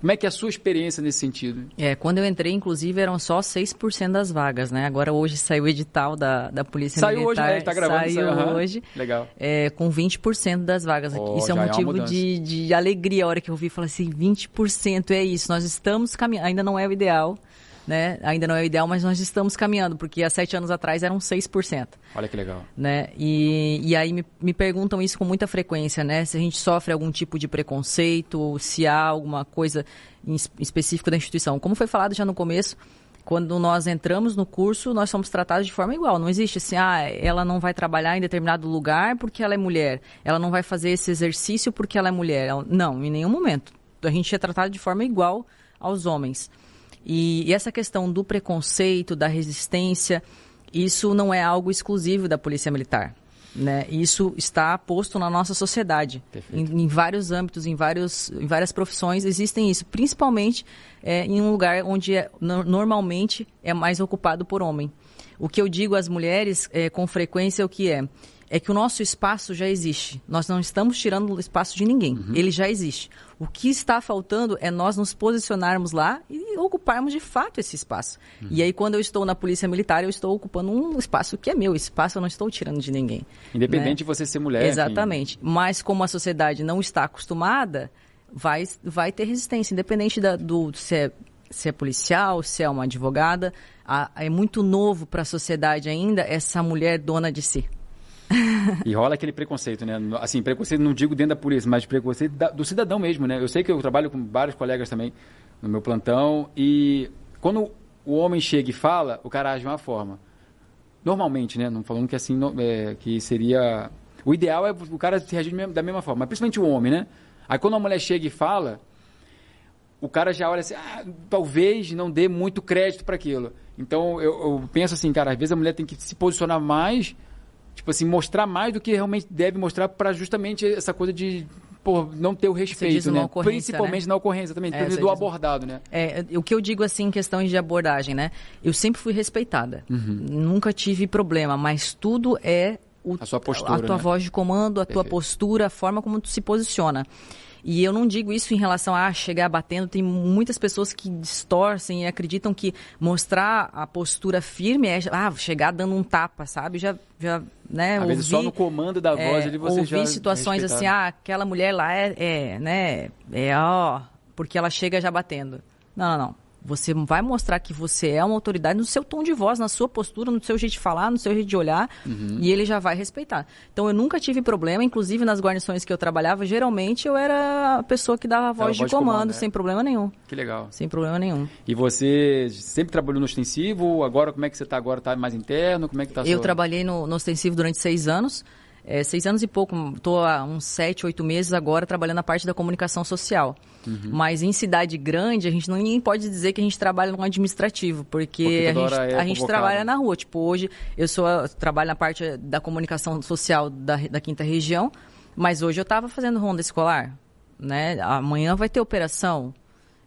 Como é que é a sua experiência nesse sentido? É, quando eu entrei, inclusive, eram só 6% das vagas, né? Agora hoje saiu o edital da, da Polícia saiu Militar. Saiu hoje, né? Tá gravando. Saiu uhum. hoje. Legal. É, com 20% das vagas. Oh, isso é um motivo é de, de alegria a hora que eu vi. Falei assim, 20% é isso. Nós estamos caminhando. Ainda não é o ideal, né? Ainda não é o ideal, mas nós estamos caminhando, porque há sete anos atrás eram 6%. Olha que legal. Né? E, e aí me, me perguntam isso com muita frequência, né? Se a gente sofre algum tipo de preconceito, se há alguma coisa em específico da instituição. Como foi falado já no começo, quando nós entramos no curso, nós somos tratados de forma igual. Não existe assim, ah, ela não vai trabalhar em determinado lugar porque ela é mulher. Ela não vai fazer esse exercício porque ela é mulher. Não, em nenhum momento. A gente é tratado de forma igual aos homens. E, e essa questão do preconceito, da resistência, isso não é algo exclusivo da Polícia Militar. Né? Isso está posto na nossa sociedade. Em, em, vários âmbitos, em, vários, em várias profissões, existem isso. Principalmente é, em um lugar onde é, no, normalmente é mais ocupado por homem. O que eu digo às mulheres é, com frequência é o que é é que o nosso espaço já existe. Nós não estamos tirando o espaço de ninguém. Uhum. Ele já existe. O que está faltando é nós nos posicionarmos lá e ocuparmos de fato esse espaço. Uhum. E aí, quando eu estou na Polícia Militar, eu estou ocupando um espaço que é meu. Esse espaço eu não estou tirando de ninguém. Independente né? de você ser mulher. Exatamente. Mas como a sociedade não está acostumada, vai, vai ter resistência. Independente da, do se é, se é policial, se é uma advogada. A, é muito novo para a sociedade ainda essa mulher dona de si e rola aquele preconceito, né? Assim, preconceito não digo dentro da polícia, mas preconceito da, do cidadão mesmo, né? Eu sei que eu trabalho com vários colegas também no meu plantão e quando o homem chega e fala, o cara age de uma forma. Normalmente, né? Não falando que assim, é, que seria... O ideal é o cara reagir da mesma forma, mas principalmente o homem, né? Aí quando a mulher chega e fala, o cara já olha assim, ah, talvez não dê muito crédito para aquilo. Então eu, eu penso assim, cara, às vezes a mulher tem que se posicionar mais tipo assim, mostrar mais do que realmente deve mostrar para justamente essa coisa de por não ter o respeito, né? Principalmente né? na ocorrência também, é, do abordado, né? É, o que eu digo assim em questões de abordagem, né? Eu sempre fui respeitada. Uhum. Nunca tive problema, mas tudo é o, a, postura, a tua né? voz de comando, a Perfeito. tua postura, a forma como tu se posiciona. E eu não digo isso em relação a chegar batendo. Tem muitas pessoas que distorcem e acreditam que mostrar a postura firme é ah, chegar dando um tapa, sabe? Já, já né? Às ouvi, vezes só no comando da voz é, ele você ouvi já situações assim, ah, aquela mulher lá é, é né? É ó, porque ela chega já batendo. Não, não, não. Você vai mostrar que você é uma autoridade no seu tom de voz, na sua postura, no seu jeito de falar, no seu jeito de olhar, uhum. e ele já vai respeitar. Então eu nunca tive problema, inclusive nas guarnições que eu trabalhava, geralmente eu era a pessoa que dava a voz, de, voz comando, de comando, sem problema nenhum. Que legal. Sem problema nenhum. E você sempre trabalhou no ostensivo? Agora como é que você está agora? Está mais interno? Como é que tá? Eu sua... trabalhei no, no ostensivo durante seis anos é, seis anos e pouco, estou há uns sete, oito meses agora trabalhando na parte da comunicação social. Uhum. Mas em cidade grande, a gente não nem pode dizer que a gente trabalha no administrativo, porque, porque a, gente, é a gente, trabalha na rua. Tipo, hoje eu sou eu trabalho na parte da comunicação social da, da quinta região, mas hoje eu estava fazendo ronda escolar. Né? Amanhã vai ter operação.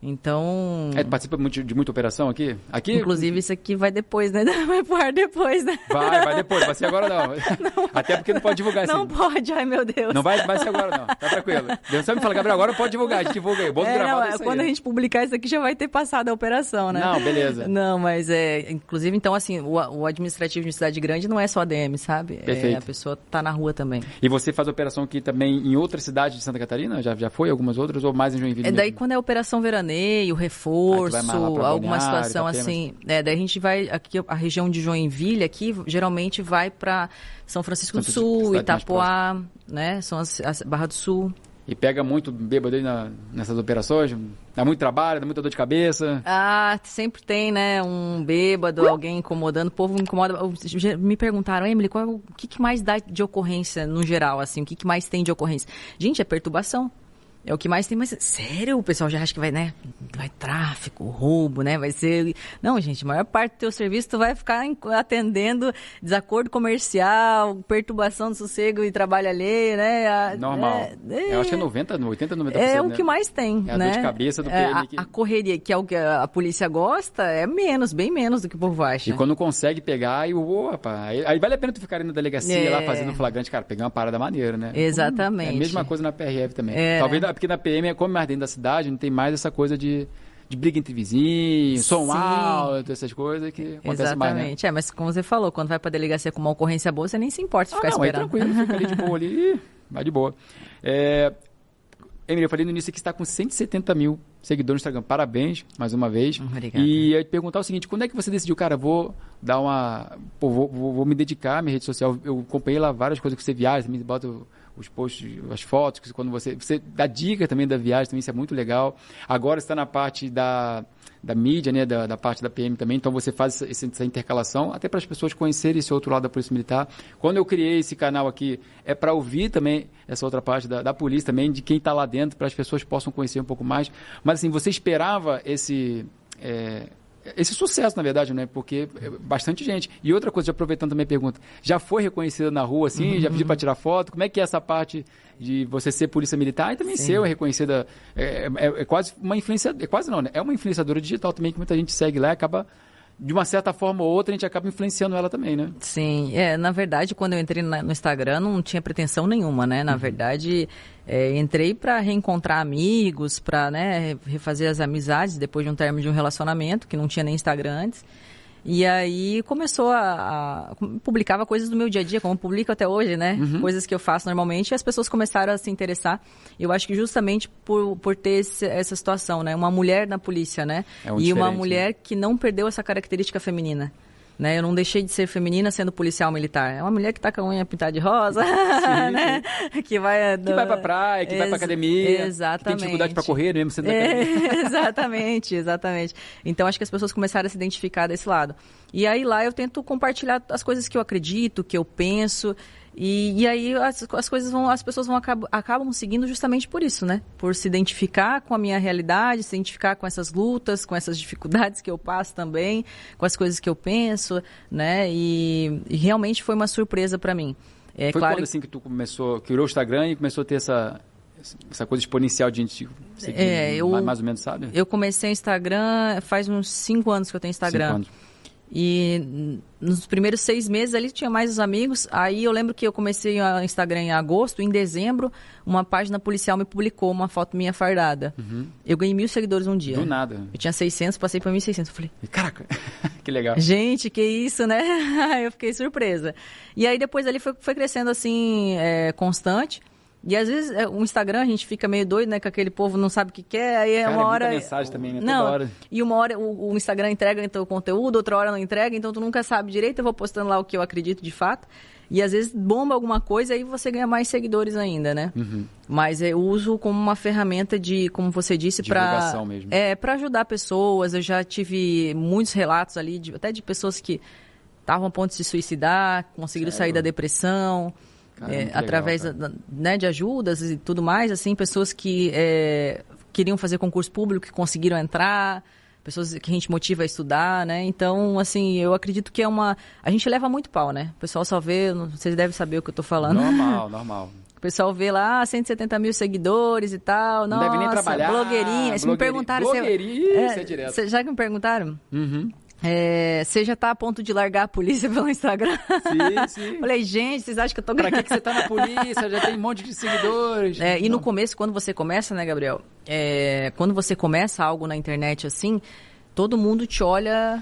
Então. É, participa de muita operação aqui? aqui? Inclusive, isso aqui vai depois, né? [LAUGHS] Vai pro ar depois, né? Vai, vai depois, vai ser agora não. [LAUGHS] não [LAUGHS] Até porque não pode divulgar assim. Não pode, ai meu Deus. Não vai, vai ser agora não, tá tranquilo. Deus só me fala, Gabriel, agora pode divulgar, a gente divulga aí. Bom é, não, quando aí. a gente publicar isso aqui já vai ter passado a operação, né? Não, beleza. Não, mas é. Inclusive, então, assim, o, o administrativo de cidade grande não é só ADM, sabe? Perfeito. É, a pessoa tá na rua também. E você faz operação aqui também em outras cidades de Santa Catarina? Já, já foi algumas outras ou mais em Joinville? É daí mesmo? quando é operação veraneio, reforço reforço, alguma situação assim. É, daí a gente vai aqui a região de Joinville aqui geralmente vai para São Francisco do Sul, Itapoá, né? São as, as Barra do Sul. E pega muito bêbado aí na, nessas operações? Dá muito trabalho, dá muita dor de cabeça? Ah, sempre tem, né? Um bêbado, alguém incomodando. O povo incomoda. Me perguntaram, Emily, qual, o que, que mais dá de ocorrência no geral, assim? O que, que mais tem de ocorrência? Gente, é perturbação. É o que mais tem, mas sério, o pessoal já acha que vai, né? Vai tráfico, roubo, né? Vai ser. Não, gente, a maior parte do teu serviço tu vai ficar atendendo desacordo comercial, perturbação do sossego e trabalho alheio, né? Normal. É, é, Eu acho que é 90, 80, 90%. É o né? que mais tem. É a né? dor de cabeça do PM. É, a, a, correria, que é o que a, polícia gosta, é menos, bem menos do que o povo acha. E quando consegue pegar, aí, opa, aí, aí vale a pena tu ficar na delegacia lá é. fazendo flagrante, cara, pegar uma parada maneira, né? Exatamente. é a mesma coisa na PRF também. Talvez porque na PM é como mais dentro da cidade, não tem mais essa coisa de, de briga entre vizinhos, som Sim. alto, essas coisas que acontecem Exatamente. mais, né? É, mas como você falou, quando vai pra delegacia com uma ocorrência boa, você nem se importa de ficar ah, não, esperando. Aí tranquilo, fica ali de [LAUGHS] boa ali, vai de boa. É, Emília, eu falei no início que está com 170 mil seguidores no Instagram. Parabéns, mais uma vez. Obrigada. E eu ia te perguntar o seguinte, quando é que você decidiu, cara, vou dar uma... Pô, vou, vou, vou, me dedicar à minha rede social. Eu acompanhei lá várias coisas que você viaja, também bota os posts, as fotos, quando você, você dá dica também da viagem, também isso é muito legal. Agora está na parte da, da mídia, né, da, da parte da PM também, então você faz essa, essa intercalação, até para as pessoas conhecerem esse outro lado da Polícia Militar. Quando eu criei esse canal aqui, é para ouvir também essa outra parte da, da polícia também, de quem está lá dentro, para as pessoas possam conhecer um pouco mais. Mas assim, você esperava esse... É, esse sucesso, na verdade, né? Porque é bastante gente. E outra coisa, aproveitando também a pergunta, já foi reconhecida na rua, assim? Uhum. Já pediu para tirar foto? Como é que é essa parte de você ser polícia militar e também Sim. ser reconhecida? É, é, é, quase uma influenciadora, é quase não, né? É uma influenciadora digital também que muita gente segue lá e acaba de uma certa forma ou outra, a gente acaba influenciando ela também, né? Sim, é, na verdade, quando eu entrei no Instagram, não tinha pretensão nenhuma, né? Na uhum. verdade, é, entrei para reencontrar amigos, para né, refazer as amizades depois de um término de um relacionamento, que não tinha nem Instagram antes. E aí começou a, a, publicava coisas do meu dia a dia, como publico até hoje, né? Uhum. Coisas que eu faço normalmente, e as pessoas começaram a se interessar. Eu acho que justamente por, por ter esse, essa situação, né? Uma mulher na polícia, né? É um e uma mulher né? que não perdeu essa característica feminina. Né? Eu não deixei de ser feminina sendo policial militar. É uma mulher que tá com a unha pintada de rosa, sim, [LAUGHS] né? Sim. Que vai... Que vai pra praia, que Ex vai pra academia. Exatamente. Que tem dificuldade pra correr mesmo sendo é, [LAUGHS] Exatamente, exatamente. Então, acho que as pessoas começaram a se identificar desse lado. E aí, lá, eu tento compartilhar as coisas que eu acredito, que eu penso... E, e aí as, as coisas vão, as pessoas vão acabam, acabam seguindo justamente por isso, né? Por se identificar com a minha realidade, se identificar com essas lutas, com essas dificuldades que eu passo também, com as coisas que eu penso, né? E, e realmente foi uma surpresa para mim. É, foi claro... quando assim que tu começou, criou o Instagram e começou a ter essa essa coisa exponencial de gente é, eu, mais ou menos, sabe? Eu comecei o Instagram faz uns cinco anos que eu tenho Instagram. Cinco anos. E nos primeiros seis meses ali tinha mais os amigos. Aí eu lembro que eu comecei o Instagram em agosto. Em dezembro, uma página policial me publicou uma foto minha fardada. Uhum. Eu ganhei mil seguidores um dia. Do nada. Eu tinha 600, passei para 1.600. Eu falei... Caraca, [LAUGHS] que legal. Gente, que isso, né? [LAUGHS] eu fiquei surpresa. E aí depois ali foi, foi crescendo assim, é, constante. E às vezes é, o Instagram a gente fica meio doido, né? Que aquele povo não sabe o que quer, aí é Cara, uma é hora. mensagem também, né? Não, hora. e uma hora o, o Instagram entrega então, o conteúdo, outra hora não entrega, então tu nunca sabe direito, eu vou postando lá o que eu acredito de fato. E às vezes bomba alguma coisa aí você ganha mais seguidores ainda, né? Uhum. Mas eu uso como uma ferramenta de, como você disse, para Divulgação mesmo. é para ajudar pessoas. Eu já tive muitos relatos ali, de, até de pessoas que estavam a ponto de se suicidar, conseguiram Sério? sair da depressão. Caramba, é, legal, através da- né, de ajudas e tudo mais, assim, pessoas que é, queriam fazer concurso público, que conseguiram entrar, pessoas que a gente motiva a estudar, né? Então, assim, eu acredito que é uma... A gente leva muito pau, né? O pessoal só vê, vocês devem saber o que eu tô falando. Normal, [LAUGHS] normal. O pessoal vê lá, ah, 170 mil seguidores e tal. Não Nossa, deve nem trabalhar. blogueirinha. Se me Blogueirinha. perguntaram... Blogueirinha, se, isso é direto. se- já que me perguntaram, Uhum. É, você já tá a ponto de largar a polícia pelo Instagram? Sim, sim. [LAUGHS] Falei, gente, vocês acham que eu tô Pra que, que você tá na polícia? Já tem um monte de seguidores. É, e no começo, quando você começa, né, Gabriel? É, quando você começa algo na internet assim, todo mundo te olha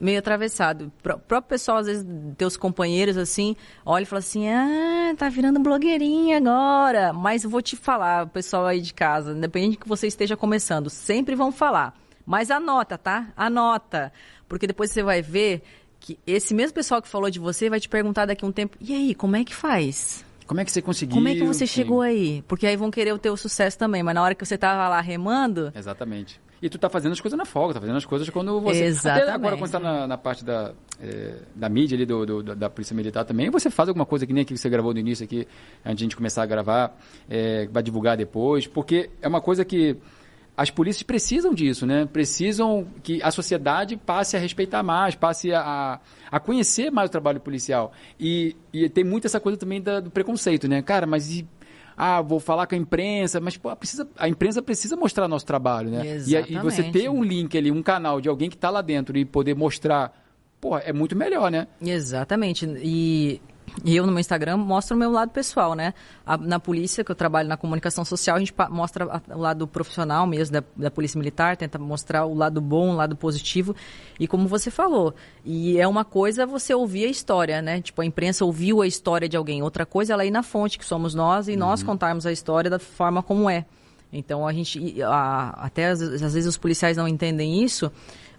meio atravessado. O próprio pessoal, às vezes, teus companheiros, assim, olha e fala assim, ah, tá virando blogueirinha agora. Mas eu vou te falar, o pessoal aí de casa, independente que você esteja começando, sempre vão falar. Mas anota, tá? Anota. Porque depois você vai ver que esse mesmo pessoal que falou de você vai te perguntar daqui a um tempo, e aí, como é que faz? Como é que você conseguiu? Como é que você Enfim. chegou aí? Porque aí vão querer o teu sucesso também, mas na hora que você tava lá remando, Exatamente. E tu tá fazendo as coisas na folga, tá fazendo as coisas quando você... Exatamente. Até agora, quando você tá na, na parte da, é, da mídia ali, do, do- da- da Polícia Militar também, você faz alguma coisa que nem aqui que você gravou no início aqui, antes de a gente começar a gravar, é, vai divulgar depois, porque é uma coisa que as polícias precisam disso, né? Precisam que a sociedade passe a respeitar mais, passe a, a conhecer mais o trabalho policial. E, e tem muito essa coisa também da- do preconceito, né? Cara, mas e ah, vou falar com a imprensa, mas pô, precisa, a imprensa precisa mostrar nosso trabalho, né? E, a- e você Exatamente. ter um link ali, um canal de alguém que está lá dentro e poder mostrar, pô, é muito melhor, né? Exatamente. E, e eu no meu Instagram mostro o meu lado pessoal, né? A- na polícia, que eu trabalho na comunicação social, a gente mostra a- o lado profissional mesmo da, da polícia militar, tenta mostrar o lado bom, o lado positivo. E como você falou, e é uma coisa você ouvir a história, né? Tipo, a imprensa ouviu a história de alguém. Outra coisa é ela ir na fonte, que somos nós, e nós contarmos a história da forma como é. Então a gente a- até às, às vezes os policiais não entendem isso,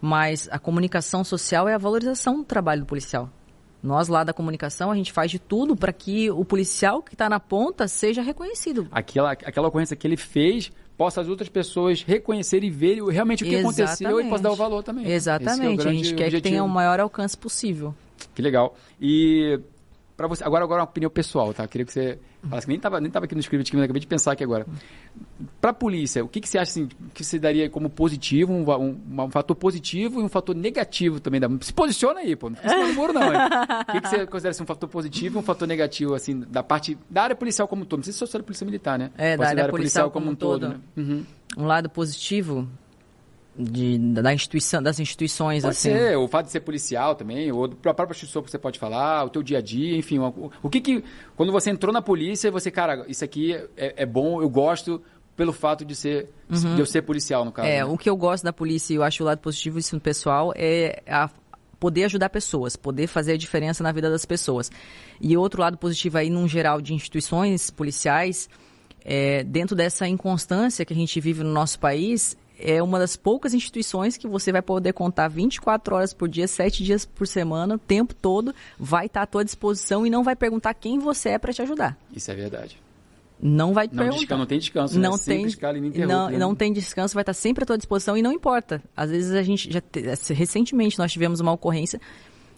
mas a comunicação social é a valorização do trabalho do policial. Nós lá da comunicação a gente faz de tudo para que o policial que está na ponta seja reconhecido. Aquela, aquela ocorrência que ele fez, possa as outras pessoas reconhecerem e verem realmente o que aconteceu e possa dar o valor também. que é o Exatamente. a gente quer que tenha objetivo. o maior alcance possível. Que legal. E para você, agora agora uma opinião pessoal, tá? Queria que você falasse que nem tava nem tava aqui no script, mas acabei de pensar aqui agora. Para a polícia, o que, que você acha assim, que você daria como positivo, um, um, um fator positivo e um fator negativo também da Se posiciona aí, pô, não fica do muro não. hein? O que, que você considera assim, um fator positivo e um fator negativo assim da parte da área policial como um todo? Não sei se só da polícia militar, né? É, da Pode ser área policial como um todo. né? Uhum. Um lado positivo de, da instituição, das instituições Pode assim. ser, o fato de ser policial também, ou da própria instituição que você pode falar, o teu dia a dia, enfim. O, o que que, quando você entrou na polícia, você, cara, isso aqui é, é bom, eu gosto pelo fato de ser, de eu ser policial, no caso. É, né? o que eu gosto da polícia e eu acho o lado positivo disso no pessoal é a poder ajudar pessoas, poder fazer a diferença na vida das pessoas. E outro lado positivo aí, num geral, de instituições policiais, é, dentro dessa inconstância que a gente vive no nosso país, é uma das poucas instituições que você vai poder contar 24 horas por dia, 7 dias por semana, o tempo todo, vai estar à tua disposição e não vai perguntar quem você é para te ajudar. Isso é verdade. Não vai te Não, perguntar. descansa, não tem descanso, Não né? tem, Sempre escala não, né? não tem descanso, vai estar sempre à tua disposição e não importa. Às vezes a gente já te- recentemente nós tivemos uma ocorrência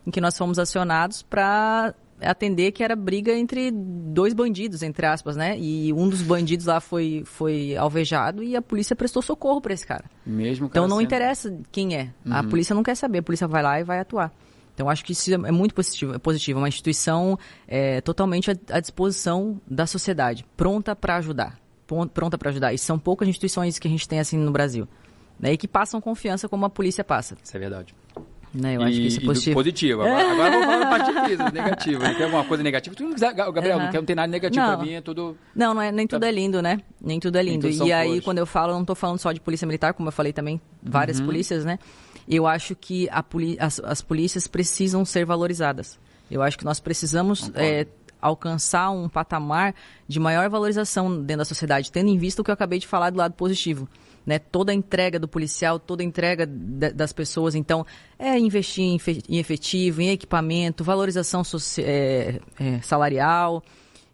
em que nós fomos acionados para atender que era briga entre dois bandidos, entre aspas, né? E um dos bandidos lá foi foi alvejado e a polícia prestou socorro para esse cara. Mesmo Então cara não sendo- interessa quem é. A Uhum. polícia não quer saber, a polícia vai lá e vai atuar. Então acho que isso é muito positivo, é positivo. É uma instituição é, totalmente à, à disposição da sociedade, pronta para ajudar, pronta para ajudar. E são poucas instituições que a gente tem assim no Brasil, né? E que passam confiança como a polícia passa. Isso é verdade. Né? Eu e, acho que isso é positivo. positivo. Agora, [LAUGHS] agora vamos falar da parte disso, negativo. Tem alguma coisa negativa? Tu, Gabriel, uhum. não, quer, não tem nada negativo não. pra mim, é tudo... Não, não é, nem tudo é lindo, né? Nem tudo é lindo. Tudo e aí, flores. quando eu falo, não tô falando só de polícia militar, como eu falei também, várias uhum. polícias, né? Eu acho que a as, as polícias precisam ser valorizadas. Eu acho que nós precisamos é, alcançar um patamar de maior valorização dentro da sociedade, tendo em vista o que eu acabei de falar do lado positivo. Né, toda a entrega do policial, toda a entrega das pessoas. Então, é investir em, efetivo, em equipamento, valorização é, é, salarial,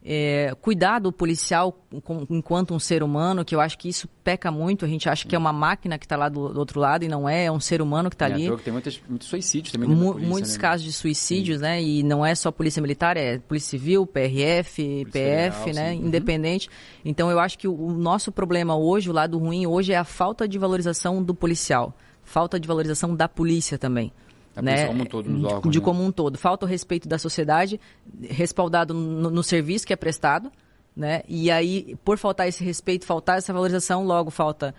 é, cuidar do policial com, enquanto um ser humano, que eu acho que isso peca muito. A gente acha que é uma máquina que está lá do, do, outro lado e não é, é um ser humano que está é, ali. Tem muitos, muitos suicídios também. Mu polícia, muitos né? casos de suicídios, sim. né? E não é só polícia militar, é polícia civil, PRF, polícia PF, Federal, né? Sim. Uhum. Independente. Uhum. Então eu acho que o, o nosso problema hoje, o lado ruim hoje, é a falta de valorização do policial. Falta de valorização da polícia também. A né? como um todo, nos órgãos, de, né? como um todo. Falta o respeito da sociedade, respaldado no, no, serviço que é prestado, né? E aí, por faltar esse respeito, faltar essa valorização, logo falta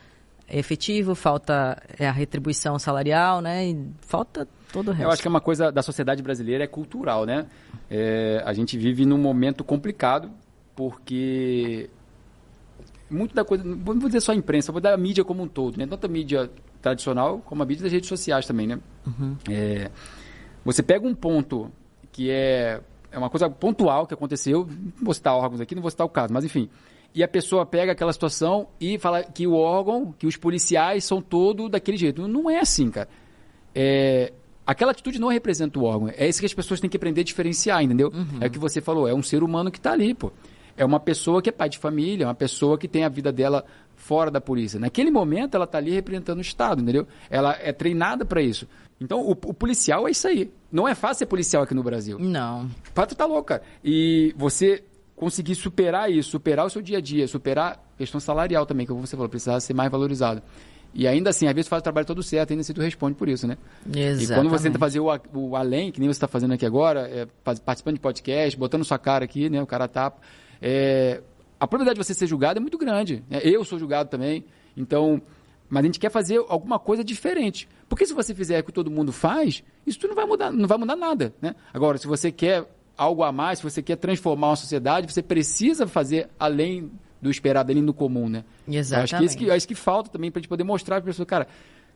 efetivo, falta é, a retribuição salarial, né? E falta todo o resto. Eu acho que é uma coisa da sociedade brasileira é cultural, né? É, a gente vive num momento complicado porque muito da coisa, não vou dizer só a imprensa, vou dar a mídia como um todo, né? Tanto a mídia tradicional como a mídia das redes sociais também, né? Uhum. É, você pega um ponto que é, é uma coisa pontual que aconteceu, não vou citar órgãos aqui, não vou citar o caso, mas enfim. E a pessoa pega aquela situação e fala que o órgão, que os policiais são todos daquele jeito. Não é assim, cara. É, aquela atitude não representa o órgão. É isso que as pessoas têm que aprender a diferenciar, entendeu? Uhum. É o que você falou, é um ser humano que está ali, pô. É uma pessoa que é pai de família, é uma pessoa que tem a vida dela fora da polícia. Naquele momento, ela está ali representando o Estado, entendeu? Ela é treinada para isso. Então, o, o, policial é isso aí. Não é fácil ser policial aqui no Brasil. Não. Fato tá louca. E você conseguir superar isso, superar o seu dia a dia, superar a questão salarial também, que você falou, precisava ser mais valorizado. E ainda assim, às vezes faz o trabalho todo certo, ainda assim tu responde por isso, né? Exatamente. E quando você tenta fazer o, o além, que nem você está fazendo aqui agora, é, participando de podcast, botando sua cara aqui, né? O cara tapa. É, a probabilidade de você ser julgado é muito grande. Né? Eu sou julgado também. Então, mas a gente quer fazer alguma coisa diferente. Porque se você fizer o que todo mundo faz, isso não vai mudar, não vai mudar nada. Né? Agora, se você quer algo a mais, se você quer transformar uma sociedade, você precisa fazer além do esperado, além do comum, né? Exatamente. acho que é isso que, é isso que falta também para a gente poder mostrar para a pessoa, cara,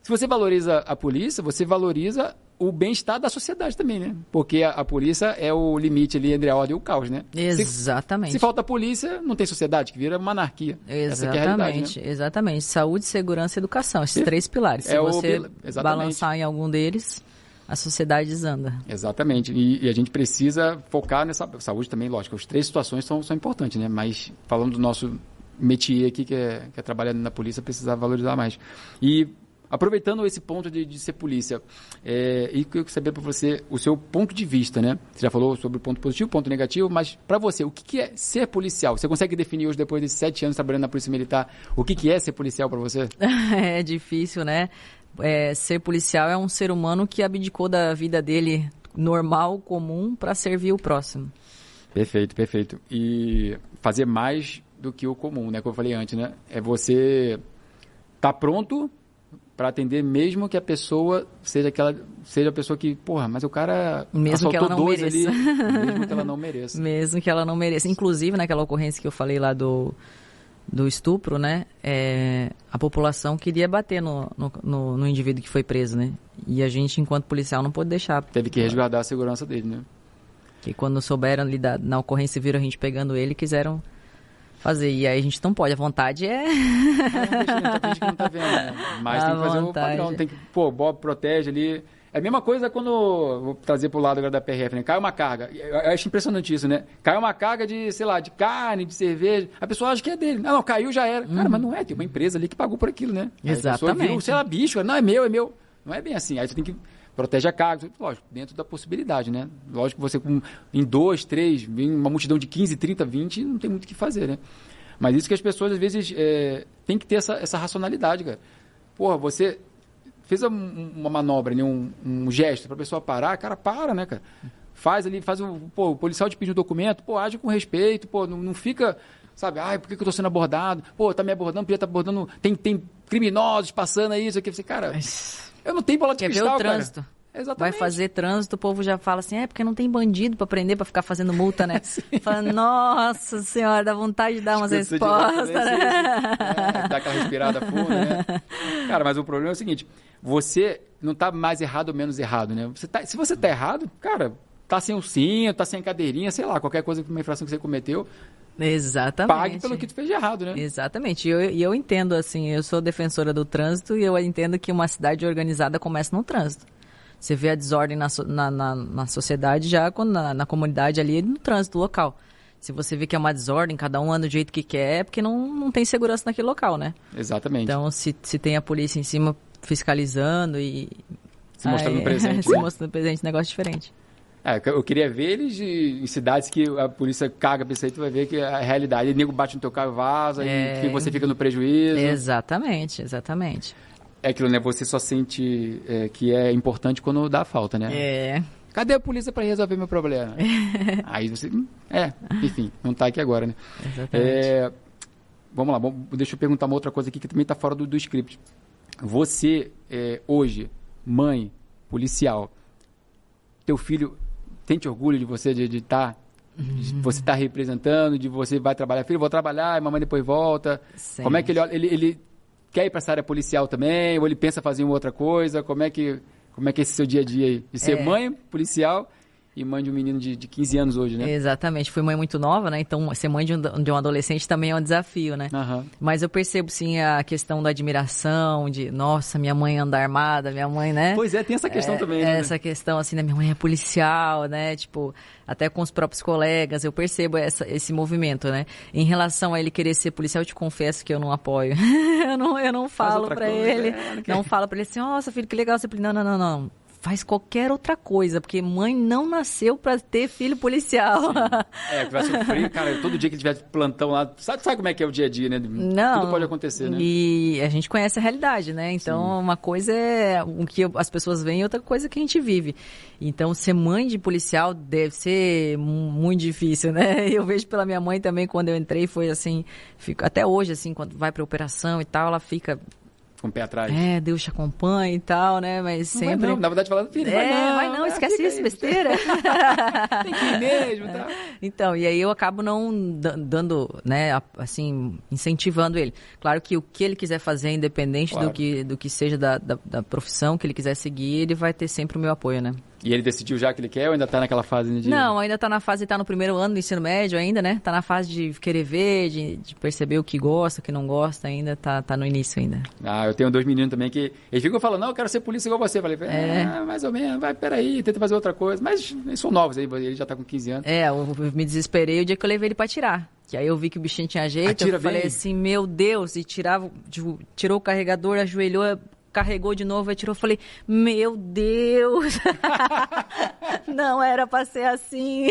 se você valoriza a polícia, você valoriza o bem-estar da sociedade também, né? Porque a, a, polícia é o limite ali entre a ordem e o caos, né? Exatamente. Se, se falta polícia, não tem sociedade, que vira uma anarquia. Exatamente, é né? exatamente. Saúde, segurança e educação, esses é, três pilares. Se é você o, balançar em algum deles, a sociedade desanda. Exatamente. E, e, a gente precisa focar nessa saúde também, lógico. As três situações são, são importantes, né? Mas falando do nosso métier aqui, que é, que é trabalhar na polícia, precisa valorizar mais. E Aproveitando esse ponto de, de ser polícia, é, e eu queria saber para você o seu ponto de vista, né? Você já falou sobre o ponto positivo, ponto negativo, mas para você, o que, que, é ser policial? Você consegue definir hoje, depois desses sete anos trabalhando na Polícia Militar, o que, que é ser policial para você? [LAUGHS] é difícil, né? É, ser policial é um ser humano que abdicou da vida dele normal, comum, para servir o próximo. Perfeito, perfeito. E fazer mais do que o comum, né? Como eu falei antes, né? É você tá pronto para atender mesmo que a pessoa seja aquela seja a pessoa que, porra, mas o cara mesmo que ela não mereça. Ali, mesmo que ela não mereça. [LAUGHS] mesmo que ela não mereça. Inclusive naquela ocorrência que eu falei lá do do estupro, né? É, a população queria bater no, no, no, no, indivíduo que foi preso, né? E a gente, enquanto policial, não pôde deixar. Teve que resguardar a segurança dele, né? E quando souberam ali da, na ocorrência, viram a gente pegando ele, quiseram fazer. E aí a gente não pode, a vontade é. [LAUGHS] Não, não tá vendo, né? Mas a tem que fazer vontade. o padrão. Tem que, pô, Bob protege ali. É a mesma coisa quando. Vou trazer pro lado agora da PRF, né? Cai uma carga. Eu acho impressionante isso, né? Cai uma carga de, sei lá, de carne, de cerveja. A pessoa acha que é dele. Não, não, caiu já era. Hum. Cara, mas não é, tem uma empresa ali que pagou por aquilo, né? Exatamente. Viu, sei lá, bicho, não, é meu, é meu. Não é bem assim. Aí você tem que protege a carga, lógico, dentro da possibilidade, né? Lógico que você com, em dois, três, em uma multidão de 15, 30, 20, não tem muito o que fazer, né? Mas isso que as pessoas, às vezes, é, tem que ter essa, essa racionalidade, cara. Porra, você fez uma manobra, né, um, um gesto para a pessoa parar, cara, para, né, cara? Faz ali, faz o, pô, o policial te pediu um documento, pô, age com respeito, pô, não, não fica, sabe, ai, por que, que eu tô sendo abordado? Pô, tá me abordando, podia tá abordando, tem, tem criminosos passando aí, isso aqui. Você, cara, eu não tenho bola de Quer cristal, ver o trânsito. Cara. Exatamente. vai fazer trânsito, o povo já fala assim, é porque não tem bandido para prender, para ficar fazendo multa, né? [LAUGHS] fala, nossa senhora, dá vontade de dar umas respostas, né? É, dá aquela respirada funda, né? Cara, mas o problema é o seguinte, você não tá mais errado ou menos errado, né? Você tá, se você tá errado, cara, tá sem o cinto, tá sem cadeirinha, sei lá, qualquer coisa, uma infração que você cometeu, Exatamente. Pague pelo que tu fez de errado, né? Exatamente. E eu, eu entendo, assim, eu sou defensora do trânsito e eu entendo que uma cidade organizada começa no trânsito. Você vê a desordem na, na, na, na sociedade já quando, na, na comunidade ali no trânsito local. Se você vê que é uma desordem, cada um anda do jeito que quer, é porque não, não tem segurança naquele local, né? Exatamente. Então, se, se tem a polícia em cima fiscalizando e... Se mostrando aí, presente. [LAUGHS] se mostrando presente, negócio diferente. É, eu queria ver eles em cidades que a polícia caga pra isso aí, tu vai ver que é a realidade. E nego bate no teu carro e vaza, é... e você fica no prejuízo. Exatamente, exatamente. É aquilo, né? Você só sente é, que é importante quando dá falta, né? É. Cadê a polícia para resolver meu problema? [LAUGHS] aí você. Hum, é, enfim, não tá aqui agora, né? Exatamente. É, vamos lá, bom, deixa eu perguntar uma outra coisa aqui que também tá fora do, do script. Você, é, hoje, mãe, policial, teu filho sente orgulho de você de estar. Tá, uhum. você está representando, de você vai trabalhar, filho, vou trabalhar, e mamãe depois volta. Como é que ele, ele, ele quer ir para essa área policial também, ou ele pensa fazer uma outra coisa? Como é que, como é, que é esse seu dia a dia aí? De ser é. mãe policial e mãe de um menino de, de 15 anos hoje, né? Exatamente. Fui mãe muito nova, né? Então, ser mãe de um, de um adolescente também é um desafio, né? Uhum. Mas eu percebo, sim, a questão da admiração, de, nossa, minha mãe anda armada, minha mãe, né? Pois é, tem essa questão é, também, né? Essa questão, assim, da minha mãe é policial, né? Tipo, até com os próprios colegas, eu percebo essa, esse movimento, né? Em relação a ele querer ser policial, eu te confesso que eu não apoio. [LAUGHS] eu, não, eu não falo para ele, é, não, não falo para ele assim, nossa, filho, que legal você... Não, não, não, não faz qualquer outra coisa, porque mãe não nasceu para ter filho policial. Sim. [LAUGHS] É, que vai sofrer, cara, todo dia que ele tiver plantão lá, sabe, sabe como é que é o dia a dia, né? Não. Tudo pode acontecer, né? E a gente conhece a realidade, né? Então, Sim. uma coisa é o que as pessoas veem, outra coisa é que a gente vive. Então, ser mãe de policial deve ser muito difícil, né? [LAUGHS] Eu vejo pela minha mãe também, quando eu entrei, foi assim, fico, até hoje, assim, quando vai pra operação e tal, ela fica com o pé atrás. É, Deus te acompanha e tal, né? Mas não sempre. Vai não, na verdade, falando, filho, é, vai não, vai não, esquece isso, aí, besteira. [LAUGHS] Tem que ir mesmo, tá? Então, e aí eu acabo não dando, né, assim, incentivando ele. Claro que o que ele quiser fazer, independente claro. do, que, do que seja da, da, da profissão que ele quiser seguir, ele vai ter sempre o meu apoio, né? E ele decidiu já que ele quer ou ainda está naquela fase de... Não, ainda está na fase, está no primeiro ano do ensino médio ainda, né? Está na fase de querer ver, de, de, perceber o que gosta, o que não gosta ainda, tá, tá no início ainda. Ah, eu tenho dois meninos também que... Eles ficam falando, não, eu quero ser polícia igual você. Eu falei, é. ah, mais ou menos, vai, peraí, tenta fazer outra coisa. Mas eles são novos aí, ele já está com 15 anos. É, eu me desesperei o dia que eu levei ele para tirar. Que aí eu vi que o bichinho tinha jeito, Atira eu falei bem. assim, meu Deus, e tirava, tipo, tirou o carregador, ajoelhou, carregou de novo, atirou. Falei, meu Deus! [LAUGHS] não era pra ser assim.